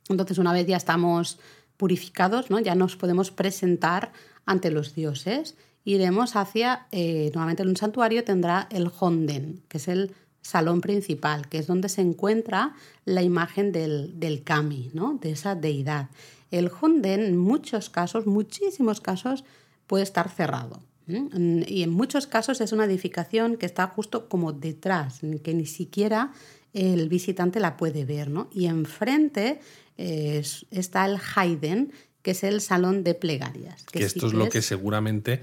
Entonces una vez ya estamos purificados, ¿no? ya nos podemos presentar ante los dioses. Iremos hacia, eh, nuevamente en un santuario tendrá el Honden, que es el salón principal, que es donde se encuentra la imagen del, del kami, ¿no? de esa deidad. El honden en muchos casos, muchísimos casos, puede estar cerrado. Y en muchos casos es una edificación que está justo como detrás, que ni siquiera el visitante la puede ver. ¿no? Y enfrente está el Haiden, que es el salón de plegarias. Que, esto es lo que seguramente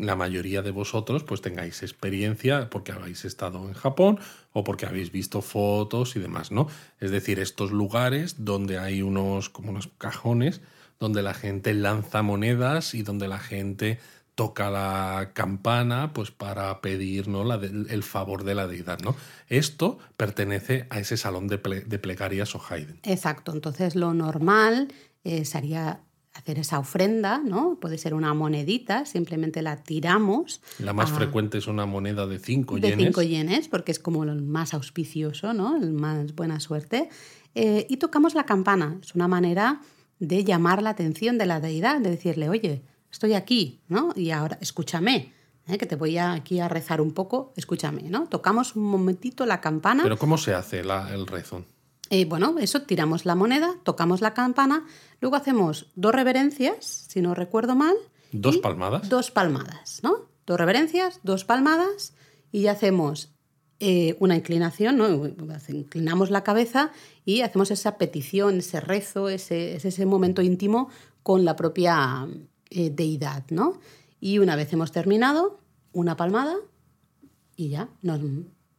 la mayoría de vosotros pues tengáis experiencia porque habéis estado en Japón o porque habéis visto fotos y demás, ¿no? Es decir, estos lugares donde hay unos como unos cajones donde la gente lanza monedas y donde la gente toca la campana pues para pedir ¿no? la el favor de la deidad. ¿no? Esto pertenece a ese salón de, plegarias o Haydn. Exacto, entonces lo normal eh, sería hacer esa ofrenda, ¿no? Puede ser una monedita, simplemente la tiramos. La más frecuente es una moneda de 5 yenes. De 5 yenes, porque es como el más auspicioso, ¿no? El más buena suerte. Eh, y tocamos la campana. Es una manera de llamar la atención de la deidad, de decirle, oye, estoy aquí, ¿no? Y ahora escúchame. ¿eh? que te voy aquí a rezar un poco, escúchame, ¿no? Tocamos un momentito la campana. Pero ¿cómo se hace el rezo? Eh, bueno, eso, tiramos la moneda, tocamos la campana, luego hacemos dos reverencias, si no recuerdo mal. Dos palmadas. Dos palmadas, ¿no? Dos reverencias, dos palmadas y ya hacemos eh, una inclinación, ¿no? Inclinamos la cabeza y hacemos esa petición, ese rezo, ese, ese momento íntimo con la propia eh, deidad, ¿no? Y una vez hemos terminado, una palmada y ya nos,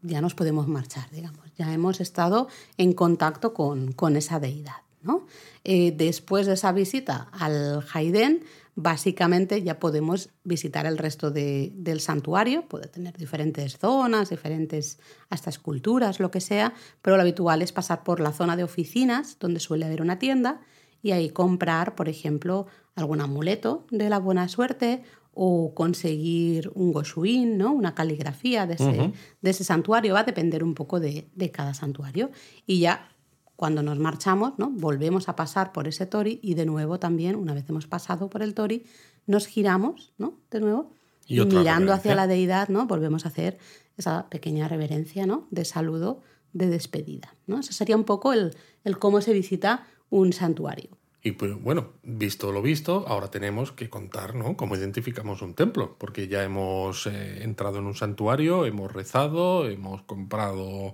ya nos podemos marchar, digamos. Ya hemos estado en contacto con, esa deidad. ¿no? Eh, después de esa visita al Haiden, básicamente ya podemos visitar el resto del santuario. Puede tener diferentes zonas, diferentes hasta esculturas, lo que sea, pero lo habitual es pasar por la zona de oficinas, donde suele haber una tienda, y ahí comprar, por ejemplo, algún amuleto de la buena suerte o conseguir un goshuin, ¿no? una caligrafía de ese, de ese, santuario, va a depender un poco de, de, cada santuario. Y ya cuando nos marchamos, ¿no? volvemos a pasar por ese tori y de nuevo también, una vez hemos pasado por el tori, nos giramos ¿no? de nuevo y, mirando hacia la deidad, ¿no? volvemos a hacer esa pequeña reverencia ¿no? de saludo, de despedida. ¿no? Eso sería un poco el, el cómo se visita un santuario. Y pues, bueno, visto lo visto, ahora tenemos que contar ¿no? cómo identificamos un templo, porque ya hemos eh, entrado en un santuario, hemos rezado, hemos comprado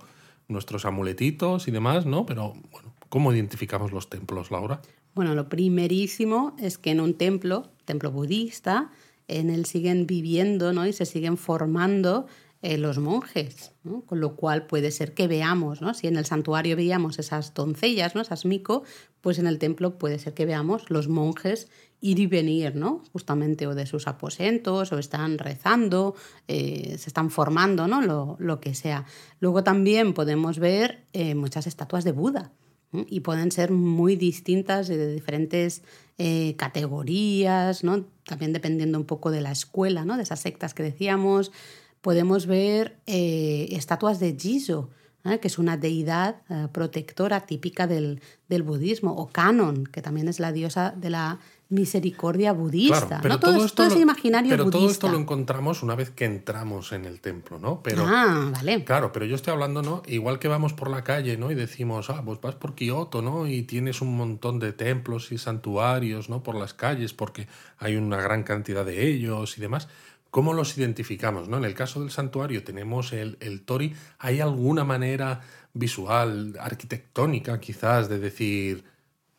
nuestros amuletitos y demás, ¿no? Pero bueno, ¿cómo identificamos los templos, Laura? Bueno, lo primerísimo es que en un templo, templo budista, en él siguen viviendo ¿no? y se siguen formando eh, los monjes, con lo cual puede ser que veamos, ¿no? si en el santuario veíamos esas doncellas, ¿no? esas mico, pues en el templo puede ser que veamos los monjes ir y venir, ¿no? justamente o de sus aposentos, o están rezando, eh, se están formando, ¿no? Lo, lo, que sea. Luego también podemos ver eh, muchas estatuas de Buda. Y pueden ser muy distintas de diferentes categorías, ¿no? también dependiendo un poco de la escuela, ¿no? de esas sectas que decíamos, podemos ver eh, estatuas de Jizo, ¿eh? que es una deidad eh, protectora típica del, budismo, o Canon, que también es la diosa de la misericordia budista. Claro, pero ¿no? todo, todo esto es imaginario pero budista. todo esto lo encontramos una vez que entramos en el templo, ¿no? Pero ah, vale. Claro, pero yo estoy hablando, ¿no? Igual que vamos por la calle, ¿no? Y decimos, ah, pues vas por Kioto, ¿no? Y tienes un montón de templos y santuarios, ¿no? Por las calles, porque hay una gran cantidad de ellos y demás. ¿Cómo los identificamos, ¿no? En el caso del santuario tenemos el, el tori. ¿Hay alguna manera visual, arquitectónica, quizás, de decir,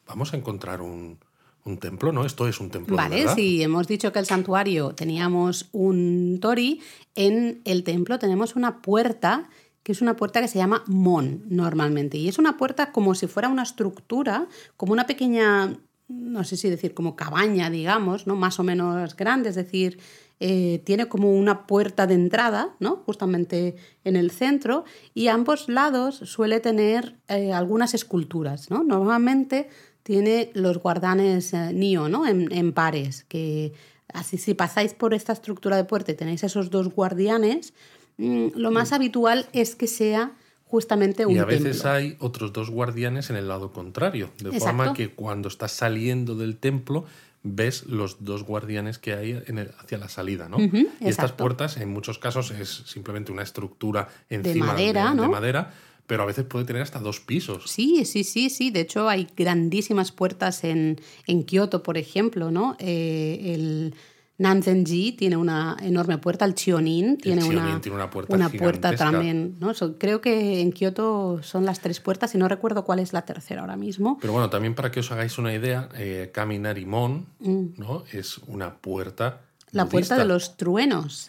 vamos a encontrar un, un templo, ¿no? Esto es un templo. de Vale, verdad? si hemos dicho que el santuario teníamos un tori, en el templo tenemos una puerta que es una puerta que se llama mon normalmente. Y es una puerta como si fuera una estructura, como una pequeña, no sé si decir, como cabaña, digamos, ¿no? Más o menos grande, es decir, eh, tiene como una puerta de entrada, ¿no? Justamente en el centro, y a ambos lados suele tener eh, algunas esculturas, ¿no? Normalmente tiene los guardanes eh, Nio, ¿no? En, en pares, que así si pasáis por esta estructura de puerta y tenéis esos dos guardianes, mm, lo más habitual es que sea justamente un Y a veces templo. hay otros dos guardianes en el lado contrario, de Exacto. forma que cuando estás saliendo del templo ves los dos guardianes que hay en el- hacia la salida, ¿no? Y estas puertas en muchos casos es simplemente una estructura encima madera, de, de ¿no? madera, pero a veces puede tener hasta dos pisos. Sí, sí, sí, sí. De hecho, hay grandísimas puertas en, en Kioto, por ejemplo, ¿no? Eh, el Nanzenji tiene una enorme puerta, el Chionin tiene, Chionin una, tiene una puerta una puerta gigantesca. también, ¿no? So- creo que en Kioto son las tres puertas y no recuerdo cuál es la tercera ahora mismo. Pero bueno, también para que os hagáis una idea, eh, Kaminarimon, Mm. ¿no? Es una puerta La puerta de los truenos,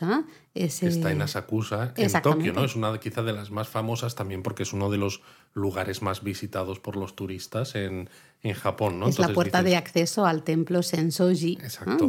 Ese- está en Asakusa, en. Tokio, ¿no? Es una quizá de las más famosas también porque es uno de los lugares más visitados por los turistas en, en Japón, ¿no? es la puerta dices, de acceso al templo Sensoji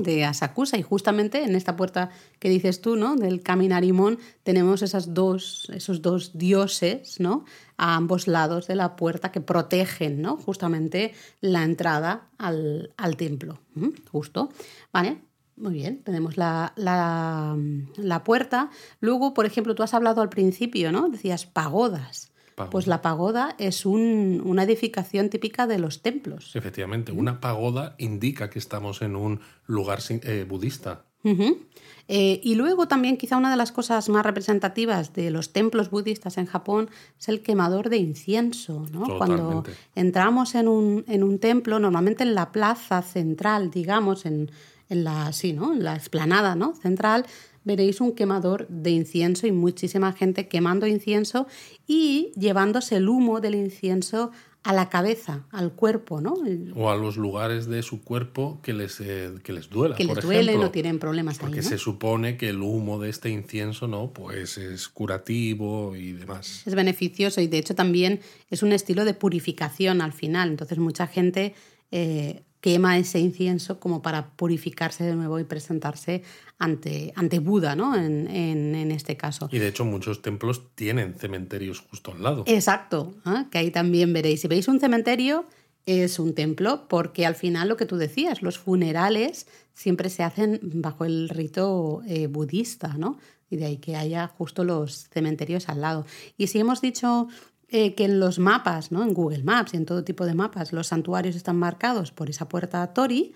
de Asakusa. Y justamente en esta puerta que dices tú, ¿no? Del Kaminarimon, tenemos esas dos, esos dos dioses, ¿no? A ambos lados de la puerta que protegen, ¿no? Justamente la entrada al, al templo. ¿m? Justo. Vale. Muy bien, tenemos la, la, la puerta. Luego, por ejemplo, tú has hablado al principio, ¿no? Decías pagodas. Pagoda. Pues la pagoda es un- una edificación típica de los templos. Efectivamente, una pagoda indica que estamos en un lugar sin- eh, budista. Eh, y luego también quizá una de las cosas más representativas de los templos budistas en Japón es el quemador de incienso. ¿no? Cuando entramos en un, en un templo, normalmente en la plaza central, digamos, en, en la, sí, ¿no? en la explanada ¿no? central, veréis un quemador de incienso y muchísima gente quemando incienso y llevándose el humo del incienso a la cabeza, al cuerpo, ¿no? O a los lugares de su cuerpo que les, eh, que les duela, que por les duele, ejemplo. no tienen problemas ahí. Porque ¿no? se supone que el humo de este incienso, ¿no? Pues es curativo y demás. es beneficioso y de hecho también es un estilo de purificación al final. Entonces mucha gente eh, quema ese incienso como para purificarse de nuevo y presentarse ante, ante Buda, ¿no? En, en- en este caso. Y de hecho muchos templos tienen cementerios justo al lado. Exacto, ¿ah? que ahí también veréis. Si veis un cementerio, es un templo, porque al final lo que tú decías, los funerales siempre se hacen bajo el rito eh, budista, ¿no? Y de ahí que haya justo los cementerios al lado. Y si hemos dicho eh, que en los mapas, ¿no? En Google Maps y en todo tipo de mapas, los santuarios están marcados por esa puerta Tori,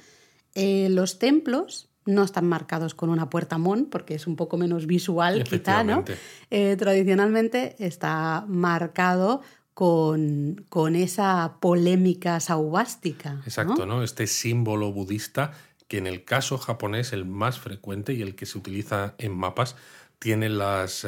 eh, los templos no están marcados con una puerta Mon, porque es un poco menos visual, quizá, ¿no? Eh, tradicionalmente está marcado con, con esa polémica saubástica. ¿no? Exacto, ¿no? Este símbolo budista que en el caso japonés el más frecuente y el que se utiliza en mapas tiene las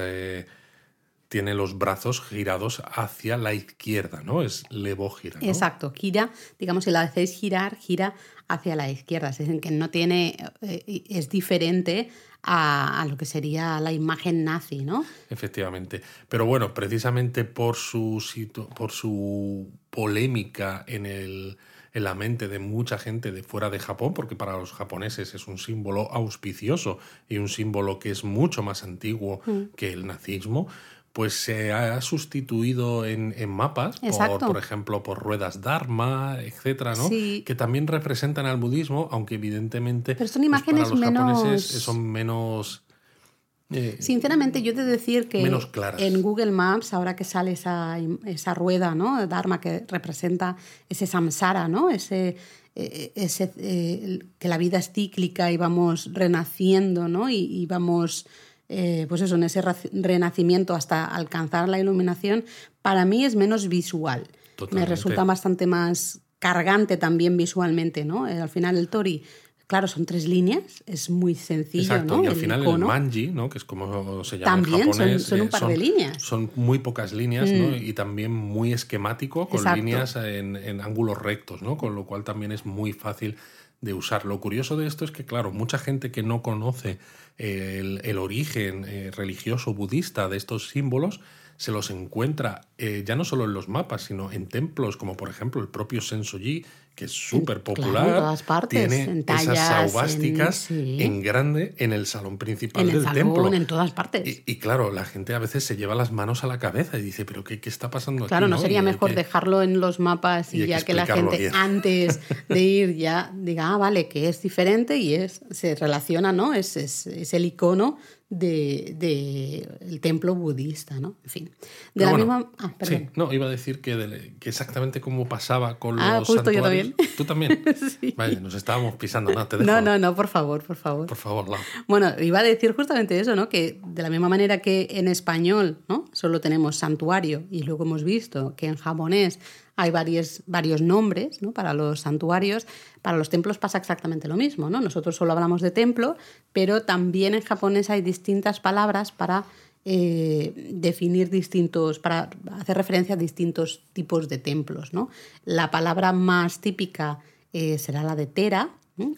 tiene los brazos girados hacia la izquierda, ¿no? Es levógira, ¿no? Exacto, gira, digamos, si la hacéis girar, gira hacia la izquierda. Es decir, que no tiene, eh, es diferente a, a lo que sería la imagen nazi, ¿no? Efectivamente. Pero bueno, precisamente por su, por su polémica en, el, en la mente de mucha gente de fuera de Japón, porque para los japoneses es un símbolo auspicioso y un símbolo que es mucho más antiguo Mm. que el nazismo, pues se ha sustituido en, en mapas, por, por ejemplo, por ruedas Dharma, etcétera, ¿no? Sí. Que también representan al budismo, aunque evidentemente Pero son pues, imágenes para los japoneses menos- son menos... eh, Sinceramente, yo he de decir que Menos claras. en Google Maps, ahora que sale esa, esa rueda, ¿no? Dharma que representa ese samsara, ¿no? Ese, eh, ese, eh, que la vida es cíclica y vamos renaciendo, ¿no? Y, y vamos, eh, pues eso, en ese renacimiento hasta alcanzar la iluminación, para mí es menos visual. Me resulta bastante más cargante también visualmente, ¿no? Eh, al final el tori, claro, son tres líneas, es muy sencillo, Exacto, ¿no? y al final el manji, ¿no? que es como se llama También en son- japonés, son un eh, par de líneas. Mm. Son muy pocas líneas ¿no? y también muy esquemático, con Exacto. líneas en, en ángulos rectos, ¿no? con lo cual también es muy fácil de usar. Lo curioso de esto es que, claro, mucha gente que no conoce eh, el, el origen eh, religioso budista de estos símbolos se los encuentra eh, ya no solo en los mapas, sino en templos como por ejemplo el propio Sensoji, que es súper popular. Claro, en todas partes, tiene en esas tallas, saubásticas en- sí. en grande en el salón principal En el del salón, templo. en todas partes. Y, y claro, la gente a veces se lleva las manos a la cabeza y dice, pero ¿qué, qué está pasando aquí? Claro, no sería mejor que- dejarlo en los mapas y ya que que, la gente bien. antes de ir ya diga, ah, vale, que es diferente y es se relaciona, ¿no? Es, es, es el icono de, de el templo budista, ¿no? En fin. De Pero la bueno, misma. Ah, perdón. Sí, no, iba a decir que, de- que exactamente como pasaba con Ah, los justo yo ¿Tú también? Sí. Nos estábamos pisando. No, te dejo. No, no, no, por favor, por favor. Por favor, Lau. Bueno, iba a decir justamente eso, ¿no? Que de la misma manera que en español, ¿no? Solo tenemos santuario y luego hemos visto que en japonés hay varios, varios nombres, ¿no? Para los santuarios, para los templos pasa exactamente lo mismo, ¿no? Nosotros solo hablamos de templo, pero también en japonés hay distintas palabras para eh, definir distintos, para hacer referencia a distintos tipos de templos, ¿no? La palabra más típica eh, será la de tera,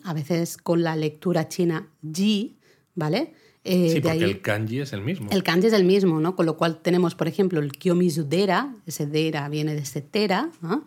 a veces con la lectura china ji, ¿vale? Eh, Sí, porque ahí- el kanji es el mismo. el kanji es el mismo, ¿no? Con lo cual tenemos, por ejemplo, el Kiyomizu-dera, ese dera viene de ese tera, ¿no?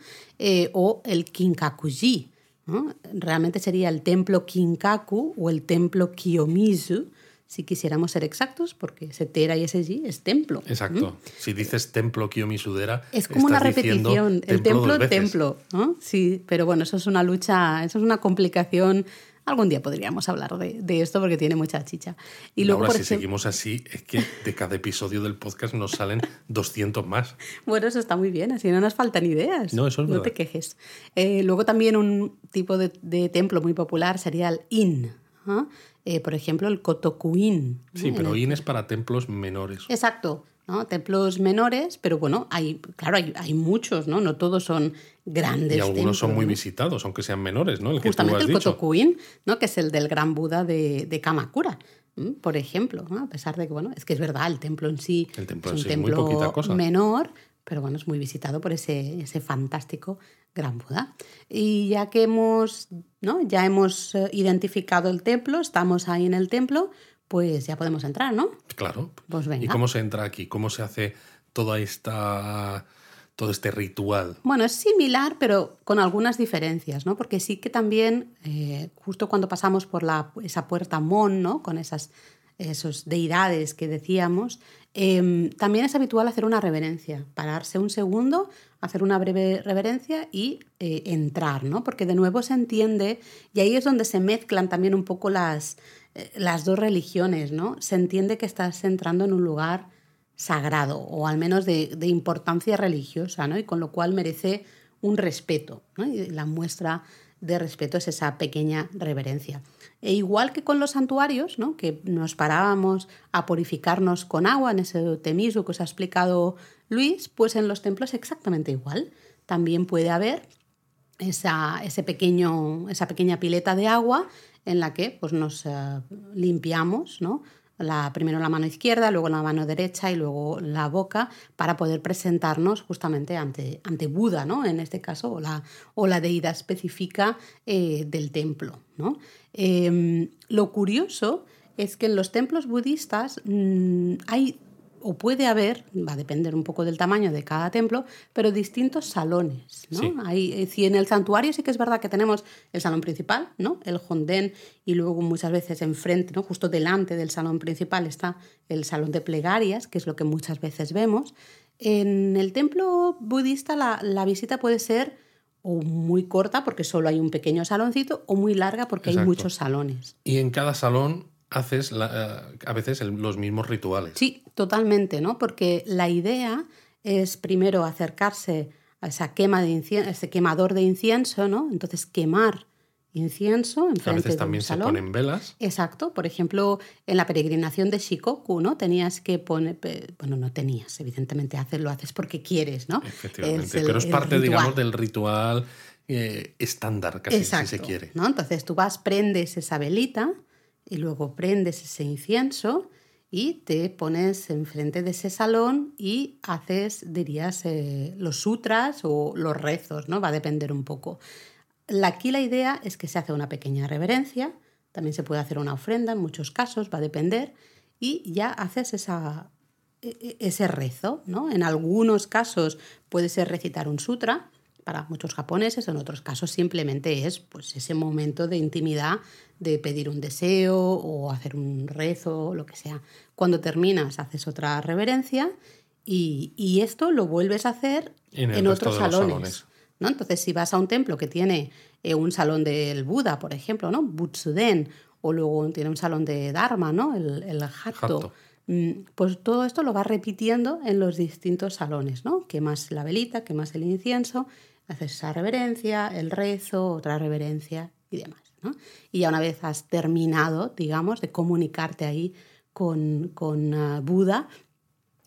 O el Kinkaku-ji. ¿no? Realmente sería el templo Kinkaku o el templo Kiyomizu, si quisiéramos ser exactos, porque ese tera y ese es templo. Exacto. Si dices templo Kiyomizudera, Es como una estás diciendo repetición, el templo, dos veces. templo, ¿no? Sí, pero bueno, eso es una lucha, eso es una complicación. Algún día podríamos hablar de, de esto porque tiene mucha chicha. Y luego, por si ejemplo, seguimos así, es que de cada episodio del podcast nos salen 200 más. Bueno, eso está muy bien, así no nos faltan ideas. No, eso es No verdad. te quejes. Eh, luego también un tipo de, de templo muy popular sería el in. ¿ah? Eh, por ejemplo, el Kotokuin. Sí, pero el- IN es para templos menores. Exacto. ¿no? Templos menores, pero bueno, hay, claro, hay, hay muchos, ¿no? No todos son grandes. Y algunos son muy ¿no? visitados, aunque sean menores, ¿no? El que Justamente tú has el dicho. Kotokuin, ¿no? que es el del gran Buda de, de Kamakura, ¿m? por ejemplo. ¿no? A pesar de que, bueno, es que es verdad, el templo en sí El templo es un sí muy templo poquita cosa. menor, pero bueno, es muy visitado por ese, ese fantástico gran Buda. Y ya que hemos, ¿no? ya hemos eh, identificado el templo, estamos ahí en el templo, pues ya podemos entrar, ¿no? Claro. Pues venga. ¿Y cómo se entra aquí? ¿Cómo se hace toda esta todo este ritual? Bueno, es similar, pero con algunas diferencias, ¿no? Porque sí que también, eh, justo cuando pasamos por la, esa puerta Mon, ¿no? Con esas esos deidades que decíamos, eh, también es habitual hacer una reverencia, pararse un segundo, hacer una breve reverencia y eh, entrar, ¿no? Porque de nuevo se entiende, y ahí es donde se mezclan también un poco las, eh, las dos religiones, ¿no? Se entiende que estás entrando en un lugar sagrado o al menos de, de importancia religiosa, ¿no? Y con lo cual merece un respeto, ¿no? Y la muestra de respeto es esa pequeña reverencia. E igual que con los santuarios, ¿no? que nos parábamos a purificarnos con agua en ese temisu que os ha explicado Luis, pues en los templos exactamente igual. También puede haber esa, ese pequeño, esa pequeña pileta de agua en la que pues, nos eh, limpiamos, ¿no? La, primero la mano izquierda, luego la mano derecha y luego la boca para poder presentarnos justamente ante, ante Buda, ¿no? En este caso, o la, o la deidad específica eh, del templo, ¿no? Eh, lo curioso es que en los templos budistas mmm, hay o puede haber, va a depender un poco del tamaño de cada templo, pero distintos salones. ¿no? Sí. Hay, si en el santuario sí que es verdad que tenemos el salón principal, ¿no? el honden, y luego muchas veces enfrente, ¿no? justo delante del salón principal está el salón de plegarias, que es lo que muchas veces vemos. En el templo budista la, la visita puede ser o muy corta porque solo hay un pequeño saloncito o muy larga porque Exacto. hay muchos salones. Y en cada salón haces la, uh, a veces el, los mismos rituales. Sí, totalmente, ¿no? Porque la idea es primero acercarse esa quema de incienso, ese quemador de incienso, ¿no? Entonces quemar incienso en A veces también se ponen velas. Exacto. Por ejemplo, en la peregrinación de Shikoku, ¿no? Tenías que poner. Bueno, no tenías, evidentemente, haces, lo haces porque quieres, ¿no? Efectivamente. pero es parte, digamos, del ritual eh, estándar, casi si se quiere. ¿no? Entonces tú vas, prendes esa velita y luego prendes ese incienso y te pones enfrente de ese salón y haces, dirías, eh, los sutras o los rezos, ¿no? Va a depender un poco. Aquí la idea es que se hace una pequeña reverencia, también se puede hacer una ofrenda en muchos casos, va a depender, y ya haces esa, e, e, ese rezo. ¿no? En algunos casos puede ser recitar un sutra, para muchos japoneses, en otros casos simplemente es pues, ese momento de intimidad de pedir un deseo o hacer un rezo, lo que sea. Cuando terminas haces otra reverencia y, esto lo vuelves a hacer en, otros salones. Entonces, si vas a un templo que tiene eh, un salón del Buda, por ejemplo, ¿no? Butsuden, o luego tiene un salón de Dharma, ¿no? El, el Hatto, mm, pues todo esto lo vas repitiendo en los distintos salones, ¿no? Quemas la velita, quemas el incienso, haces esa reverencia, el rezo, otra reverencia y demás, Y ya una vez has terminado, digamos, de comunicarte ahí con, con ah, Buda,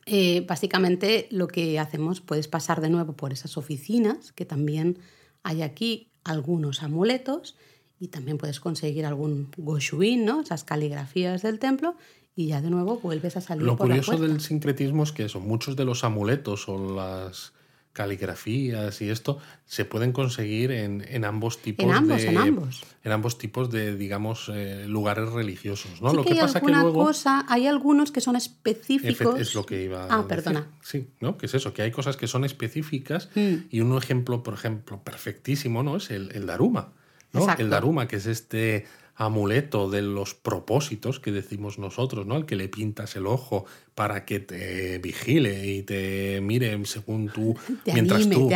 eh, básicamente lo que hacemos, puedes pasar de nuevo por esas oficinas, que también hay aquí algunos amuletos, y también puedes conseguir algún goshuin, ¿no? esas caligrafías del templo, y ya de nuevo vuelves a salir. Lo por curioso la del sincretismo es que eso, muchos de los amuletos o las caligrafías y esto se pueden conseguir en, ambos tipos en ambos, de en ambos. en ambos tipos de digamos eh, lugares religiosos no sí lo que, que, pasa que luego cosa, hay algunos que son específicos es lo que iba ah a perdona sí no que es eso que hay cosas que son específicas mm. y un ejemplo por ejemplo perfectísimo no es el, el daruma no el daruma que es este amuleto de los propósitos que decimos nosotros, ¿no? Al que le pintas el ojo para que te vigile y te mire según tú, mientras tú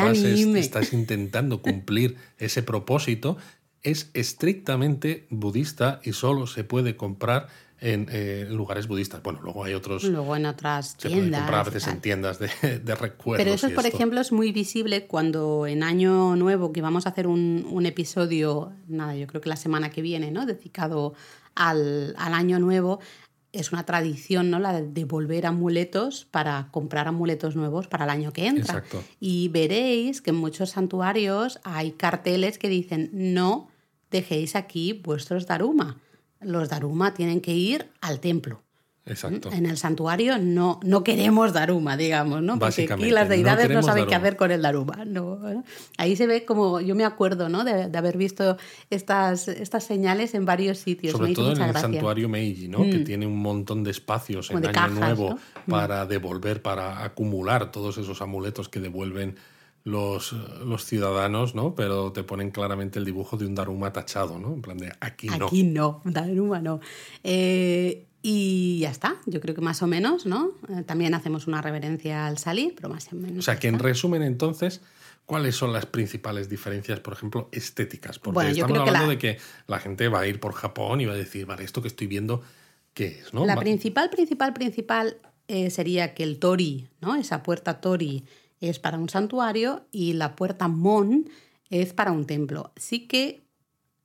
estás intentando cumplir ese propósito, es estrictamente budista y solo se puede comprar en eh, lugares budistas. Bueno, luego hay otros. Luego en otras tiendas. comprar a veces en tiendas de, de recuerdos. Pero eso, por ejemplo, es muy visible cuando en Año Nuevo, que vamos a hacer un, un, episodio, nada, yo creo que la semana que viene, ¿no? Dedicado al, al Año Nuevo. Es una tradición, ¿no? La de devolver amuletos para comprar amuletos nuevos para el año que entra. Exacto. Y veréis que en muchos santuarios hay carteles que dicen no dejéis aquí vuestros daruma los Daruma tienen que ir al templo. Exacto. En el santuario no, no queremos Daruma, digamos, ¿no? Porque aquí las deidades no, saben qué hacer con el Daruma. No, ahí se ve como, yo me acuerdo, ¿no? De, haber visto estas, estas señales en varios sitios. Sobre todo en el santuario Meiji, ¿no? Que mm. tiene un montón de espacios en Año Nuevo mm. para devolver, para acumular todos esos amuletos que devuelven los, los ciudadanos, ¿no? Pero te ponen claramente el dibujo de un Daruma tachado, ¿no? En plan de aquí no. Aquí no, Daruma no. Eh, y ya está, yo creo que más o menos, ¿no? Eh, también hacemos una reverencia al salir, pero más o menos. O sea, que en resumen, entonces, ¿cuáles son las principales diferencias, por ejemplo, estéticas? Porque estamos hablando de que la gente va a ir por Japón y va a decir, vale, esto que estoy viendo, ¿qué es? ¿no? La principal, principal, principal eh, sería que el tori, ¿no? Esa puerta tori es para un santuario y la puerta Mon es para un templo. Sí que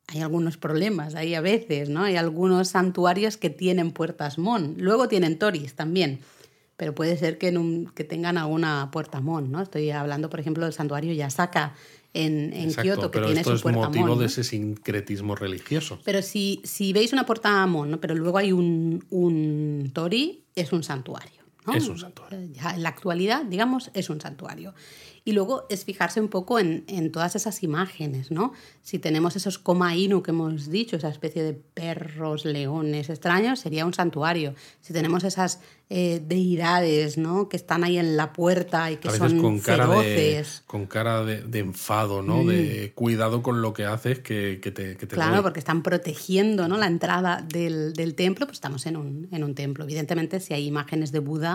hay algunos problemas ahí a veces, ¿no? Hay algunos santuarios que tienen puertas Mon. Luego tienen Toris también, pero puede ser que, que tengan alguna puerta Mon, ¿no? Estoy hablando, por ejemplo, del santuario Yasaka en, en Kioto, que tiene su puerta es motivo de ese sincretismo religioso. Pero si, si veis una puerta Mon, ¿no? pero luego hay un, un Tori, es un santuario. Es un santuario. Ya en la actualidad, digamos, es un santuario. Y luego es fijarse un poco en, todas esas imágenes, ¿no? Si tenemos esos Koma Inu que hemos dicho, esa especie de perros, leones extraños, sería un santuario. Si tenemos esas eh, deidades, ¿no? Que están ahí en la puerta y que son con cara De, con cara de, enfado, ¿no? De mm. cuidado con lo que haces que, te, que Claro, porque están protegiendo ¿no? la entrada del, del templo, pues estamos en un, en un templo. Evidentemente, si hay imágenes de Buda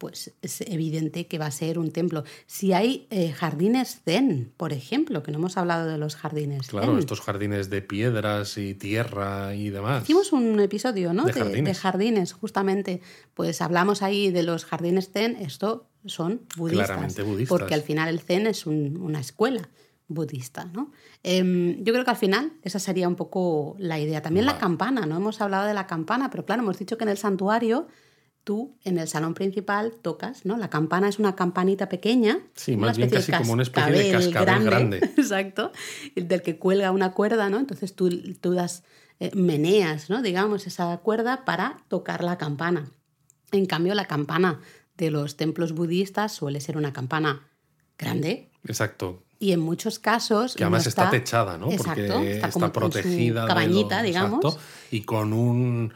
pues es evidente que va a ser un templo. Si hay eh, jardines zen, por ejemplo, que no hemos hablado de los jardines Claro, estos jardines de piedras y tierra y demás. Hicimos un episodio, ¿no? De, jardines. justamente. Pues hablamos ahí de los jardines zen. Esto son budistas. Claramente budistas. Porque al final el Zen es un- una escuela budista, ¿no? Em, yo creo que al final esa sería un poco la idea. También la campana, no hemos hablado de la campana, pero claro, hemos dicho que en el santuario tú en el salón principal tocas, ¿no? La campana es una campanita pequeña. Sí, más bien de casi como una especie de cascabel grande. Exacto, del que cuelga una cuerda, ¿no? Entonces tú, tú das, eh, meneas, ¿no? Digamos, esa cuerda para tocar la campana. En cambio, la campana de los templos budistas suele ser una campana grande Exacto. y en muchos casos... Que además no está, techada, ¿no? Exacto, Porque está, su protegida. de cabañita, lo- digamos. exacto, y con un,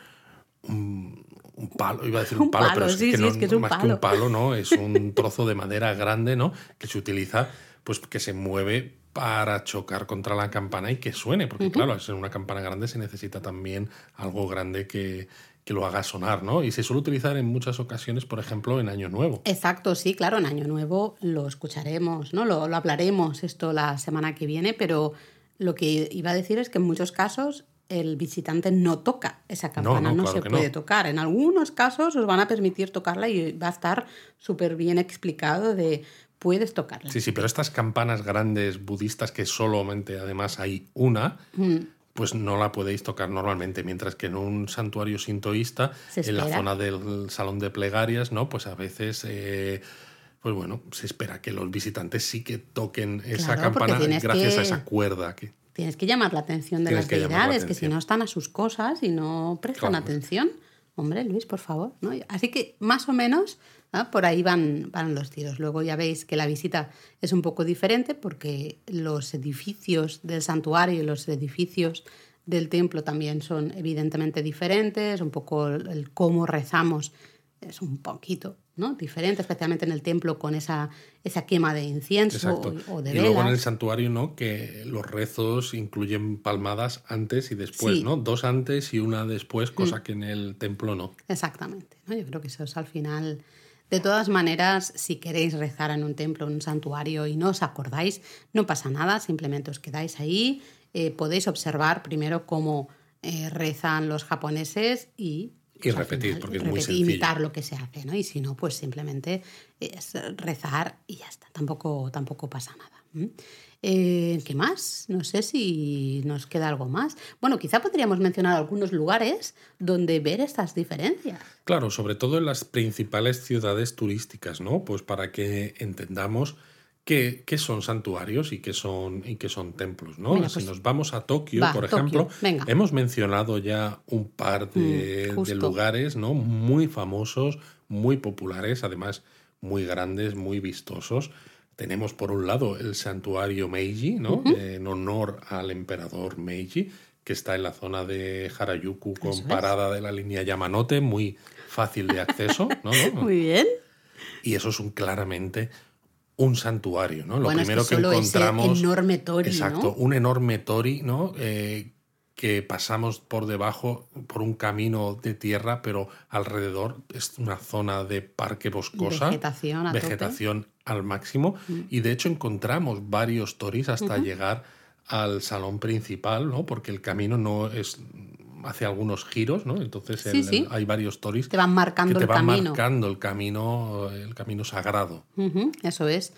un, un palo, iba a decir un, Un palo, palo, pero es que sí, no es que es un más que un palo, ¿no? Es un trozo de madera grande, ¿no? Que se utiliza, pues que se mueve para chocar contra la campana y que suene, porque claro, al ser una campana grande se necesita también algo grande que, que lo haga sonar, ¿no? Y se suele utilizar en muchas ocasiones, por ejemplo, en Año Nuevo. Exacto, sí, claro, en Año Nuevo lo escucharemos, ¿no? Lo, lo hablaremos esto la semana que viene, pero lo que iba a decir es que en muchos casos el visitante no toca esa campana, no, no, claro se puede no. tocar. En algunos casos os van a permitir tocarla y va a estar súper bien explicado de puedes tocarla. Sí, sí, pero estas campanas grandes budistas que solamente además hay una, Mm. pues no la podéis tocar normalmente, mientras que en un santuario sintoísta, en la zona del salón de plegarias, ¿no? Pues a veces, eh, pues bueno, se espera que los visitantes sí que toquen esa Claro, campana gracias que- a esa cuerda que Tienes que llamar la atención de Tienes las que llamar la deidades, que si no están a sus cosas y no prestan Claro. atención. Hombre, Luis, por favor. ¿no? Así que más o menos por ahí van, van los tiros. Luego ya veis que la visita es un poco diferente porque los edificios del santuario y los edificios del templo también son evidentemente diferentes, un poco el, el cómo rezamos es un poquito ¿no? diferente, especialmente en el templo con esa, esa quema de incienso o, o de y luego en el santuario, ¿no? Que los rezos incluyen palmadas antes y después, Sí. Mm. ¿no? Dos antes y una después, cosa que en el templo no. Exactamente. ¿no? Yo creo que eso es al final. De todas maneras, si queréis rezar en un templo, en un santuario y no os acordáis, no pasa nada, simplemente os quedáis ahí, eh, podéis observar primero cómo eh, rezan los japoneses y... Y pues, repetir, porque es muy repetir, sencillo. imitar lo que se hace, ¿no? Y si no, pues simplemente es rezar y ya está, tampoco, tampoco pasa nada. Eh, ¿Qué más? No sé si nos queda algo más. Bueno, quizá podríamos mencionar algunos lugares donde ver estas diferencias. Claro, sobre todo en las principales ciudades turísticas, ¿no? Pues para que entendamos qué, qué son santuarios y qué son, y qué son templos, ¿no? Si pues, nos vamos a Tokio, va, por ejemplo, hemos mencionado ya un par de, Mm, de lugares, ¿no? Muy famosos, muy populares, además muy grandes, muy vistosos. Tenemos por un lado el santuario Meiji, ¿no? En honor al emperador Meiji, que está en la zona de Harajuku con parada de la línea Yamanote, muy fácil de acceso, ¿no? ¿No? Muy bien. Y eso es un claramente un santuario, ¿no? Lo bueno, es primero que que, encontramos. enorme tori, exacto, ¿no? un enorme tori, ¿no? Eh, que pasamos por debajo, por un camino de tierra, pero alrededor es una zona de parque boscosa. Vegetación a tope. Mm. vegetación al máximo. Y de hecho encontramos varios toris hasta llegar al salón principal, ¿no? Porque el camino no es hace algunos giros, ¿no? Entonces Sí, el- sí. el- hay varios toris Te van marcando que te el van camino. marcando el camino, el camino sagrado. Eso es.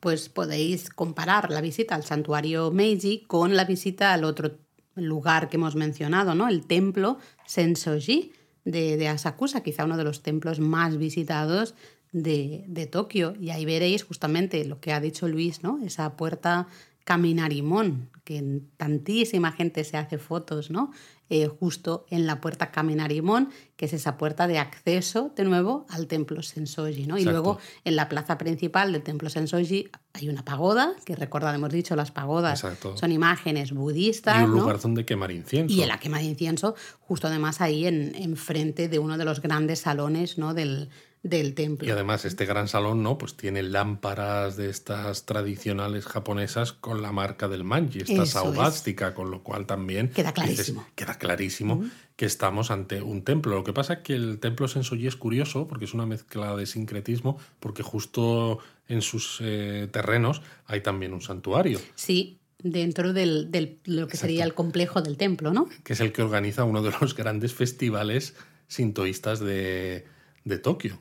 Pues podéis comparar la visita al santuario Meiji con la visita al otro lugar que hemos mencionado, ¿no? El templo Sensoji de, de Asakusa, quizá uno de los templos más visitados de, de Tokio. Y ahí veréis justamente lo que ha dicho Luis, ¿no? Esa puerta Caminarimón, que tantísima gente se hace fotos, ¿no? Eh, justo en la puerta Caminarimón, que es esa puerta de acceso de nuevo al templo Sensoji, ¿no? Y luego en la plaza principal del templo Sensoji hay una pagoda, que recordad, hemos dicho, las pagodas Exacto. son imágenes budistas, Y un ¿no? lugar donde quemar incienso. Y en la quema de incienso, justo además ahí en, enfrente de uno de los grandes salones ¿no? del, del templo. Y además este gran salón, ¿no? Pues tiene lámparas de estas tradicionales japonesas con la marca del manji, esta es. saobástica, con lo cual también Queda dices, clarísimo. queda clarísimo que estamos ante un templo. Lo que pasa es que el templo Sensoji es curioso porque es una mezcla de sincretismo, porque justo en sus eh, terrenos hay también un santuario, Sí, dentro del, del- lo que sería el complejo del templo, ¿no? que es el que organiza uno de los grandes festivales sintoístas de, de Tokio.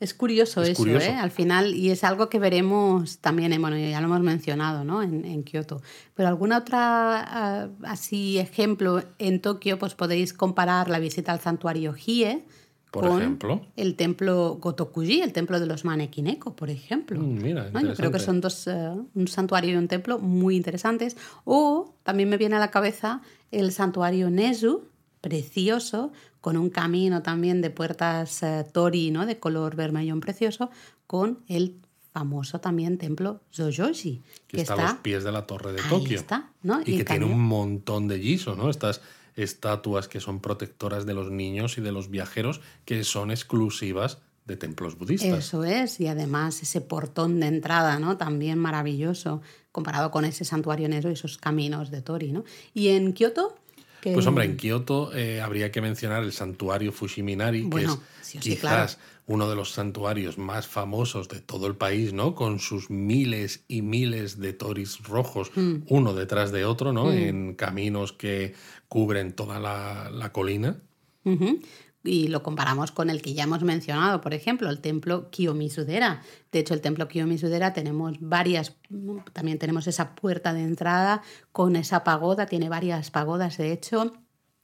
Es curioso Es eso, curioso. ¿eh? Al final, y es algo que veremos también, bueno, ya lo hemos mencionado, ¿no? En, en Kioto. Pero alguna otra, ah, así, ejemplo, en Tokio, pues podéis comparar la visita al santuario Hie Por con ejemplo. el templo Gotokuji, el templo de los Manekineko, por ejemplo. Mm, mira, ¿no? Yo creo que son dos, eh, un santuario y un templo muy interesantes. O también me viene a la cabeza el santuario Nezu, precioso, con un camino también de puertas eh, tori, ¿no? de color vermellón precioso, con el famoso también templo Zojoji, Que, que está, está, a los pies de la torre de ahí Tokio. está, ¿no? Y, Y que en tiene cambio- un montón de giso, ¿no? Estas estatuas que son protectoras de los niños y de los viajeros, que son exclusivas de templos budistas. Eso es, y además ese portón de entrada, ¿no? También maravilloso, comparado con ese santuario negro y esos caminos de Tori, ¿no? Y en Kioto, que Pues hombre, en Kioto eh, habría que mencionar el santuario Fushiminari, Bueno, que es sí o sí, quizás uno de los santuarios más famosos de todo el país, ¿no? Con sus miles y miles de toris rojos, Mm. uno detrás de otro, ¿no? En caminos que cubren toda la, la colina. Y lo comparamos con el que ya hemos mencionado, por ejemplo, el templo Kiyomizu-dera. De hecho, el templo Kiyomizu-dera tenemos varias, también tenemos esa puerta de entrada con esa pagoda, tiene varias pagodas, de hecho.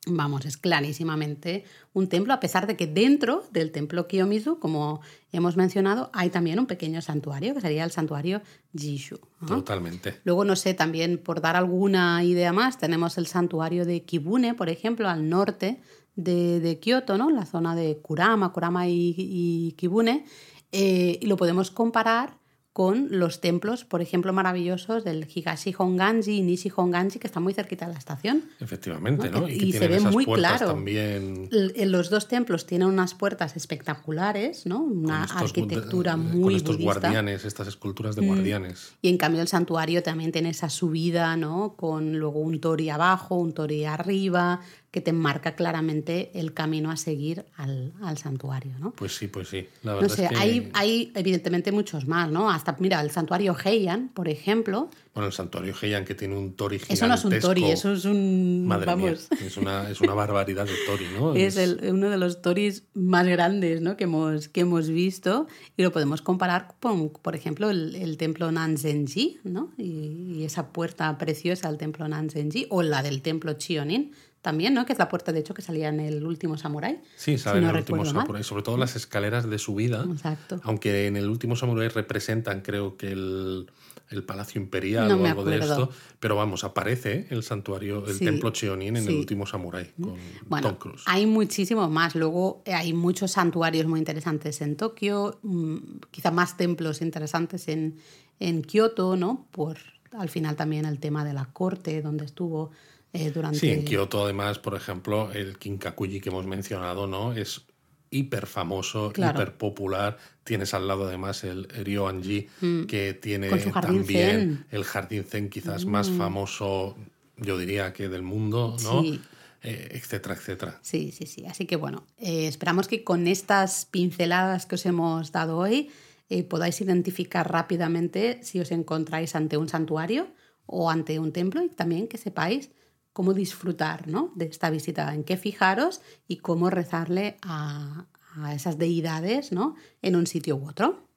Vamos, es clarísimamente un templo, a pesar de que dentro del templo Kiyomizu, como hemos mencionado, hay también un pequeño santuario, que sería el santuario Jishu. ¿no? Totalmente. Luego, no sé, también por dar alguna idea más, tenemos el santuario de Kibune, por ejemplo, al norte de, de Kioto, ¿no? La zona de Kurama, Kurama y, y Kibune. eh, y lo podemos comparar con los templos, por ejemplo, maravillosos del Higashi Honganji y Nishi Honganji, que está muy cerquita de la estación. Efectivamente, ¿no? Y que y se ve esas muy claro. también. Los dos templos tienen unas puertas espectaculares, ¿no? Una arquitectura gu- muy Con estos budista. Mm. guardianes, estas esculturas de guardianes. Y en cambio el santuario también tiene esa subida, ¿no? Con luego un tori abajo, un tori arriba, que te marca claramente el camino a seguir al, al santuario, ¿no? Pues sí, pues sí. La No verdad sé, es que... hay, hay evidentemente muchos más, ¿no? Hasta, mira, el santuario Heian, por ejemplo, Bueno, el santuario Heian que tiene un tori eso no es un tori, gigantesco. eso es un... Madre vamos, mía, es una, es una barbaridad de tori, ¿no? es el- uno de los toris más grandes ¿no? que, hemos, que hemos visto y lo podemos comparar con, por ejemplo, el, el templo Nanzenji ¿no? y, y esa puerta preciosa del templo Nanzenji o la del templo Chionin también, ¿no? que es la puerta de hecho que salía en el último samurái. Sí, si saben no el último samurái, sobre todo las escaleras de subida. Exacto. Aunque en el último samurái representan, creo que el, el Palacio Imperial No o algo de esto. Pero vamos, aparece el santuario, el Sí, templo Cheonin en el sí. último samurái con Bueno, Tom Cruise. hay muchísimos más. Luego eh, hay muchos santuarios muy interesantes en Tokio, mm, quizá más templos interesantes en, en Kioto, ¿no? Por al final también el tema de la corte donde estuvo eh, durante... Sí, en Kioto además, por ejemplo, el Kinkakuji que hemos mencionado, ¿no? Es hiper famoso, Claro. hiper popular. Tienes al lado además el Ryoanji, que tiene Mm. Su jardín también zen. Mm. el jardín zen quizás más famoso, yo diría que del mundo, ¿no? Sí. Eh, etcétera, etcétera. Sí, sí, sí. Así que bueno, eh, esperamos que con estas pinceladas que os hemos dado hoy eh, podáis identificar rápidamente si os encontráis ante un santuario o ante un templo y también que sepáis cómo disfrutar ¿no? de esta visita, en qué fijaros y cómo rezarle a, a esas deidades ¿no? en un sitio u otro.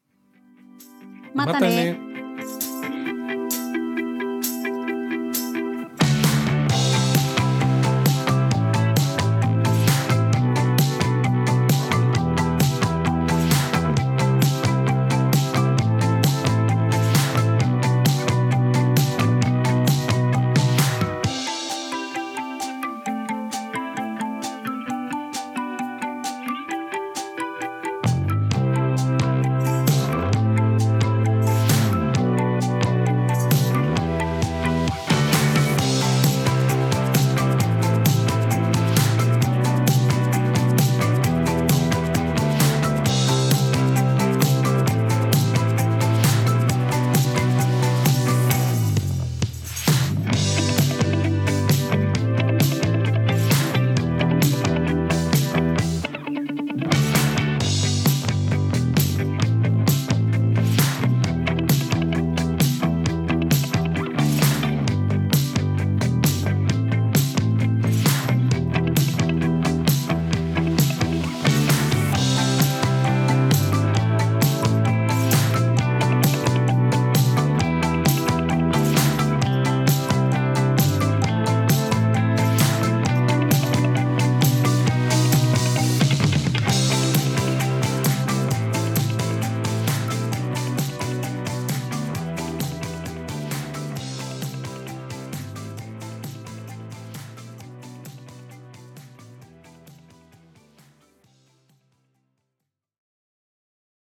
Mátane.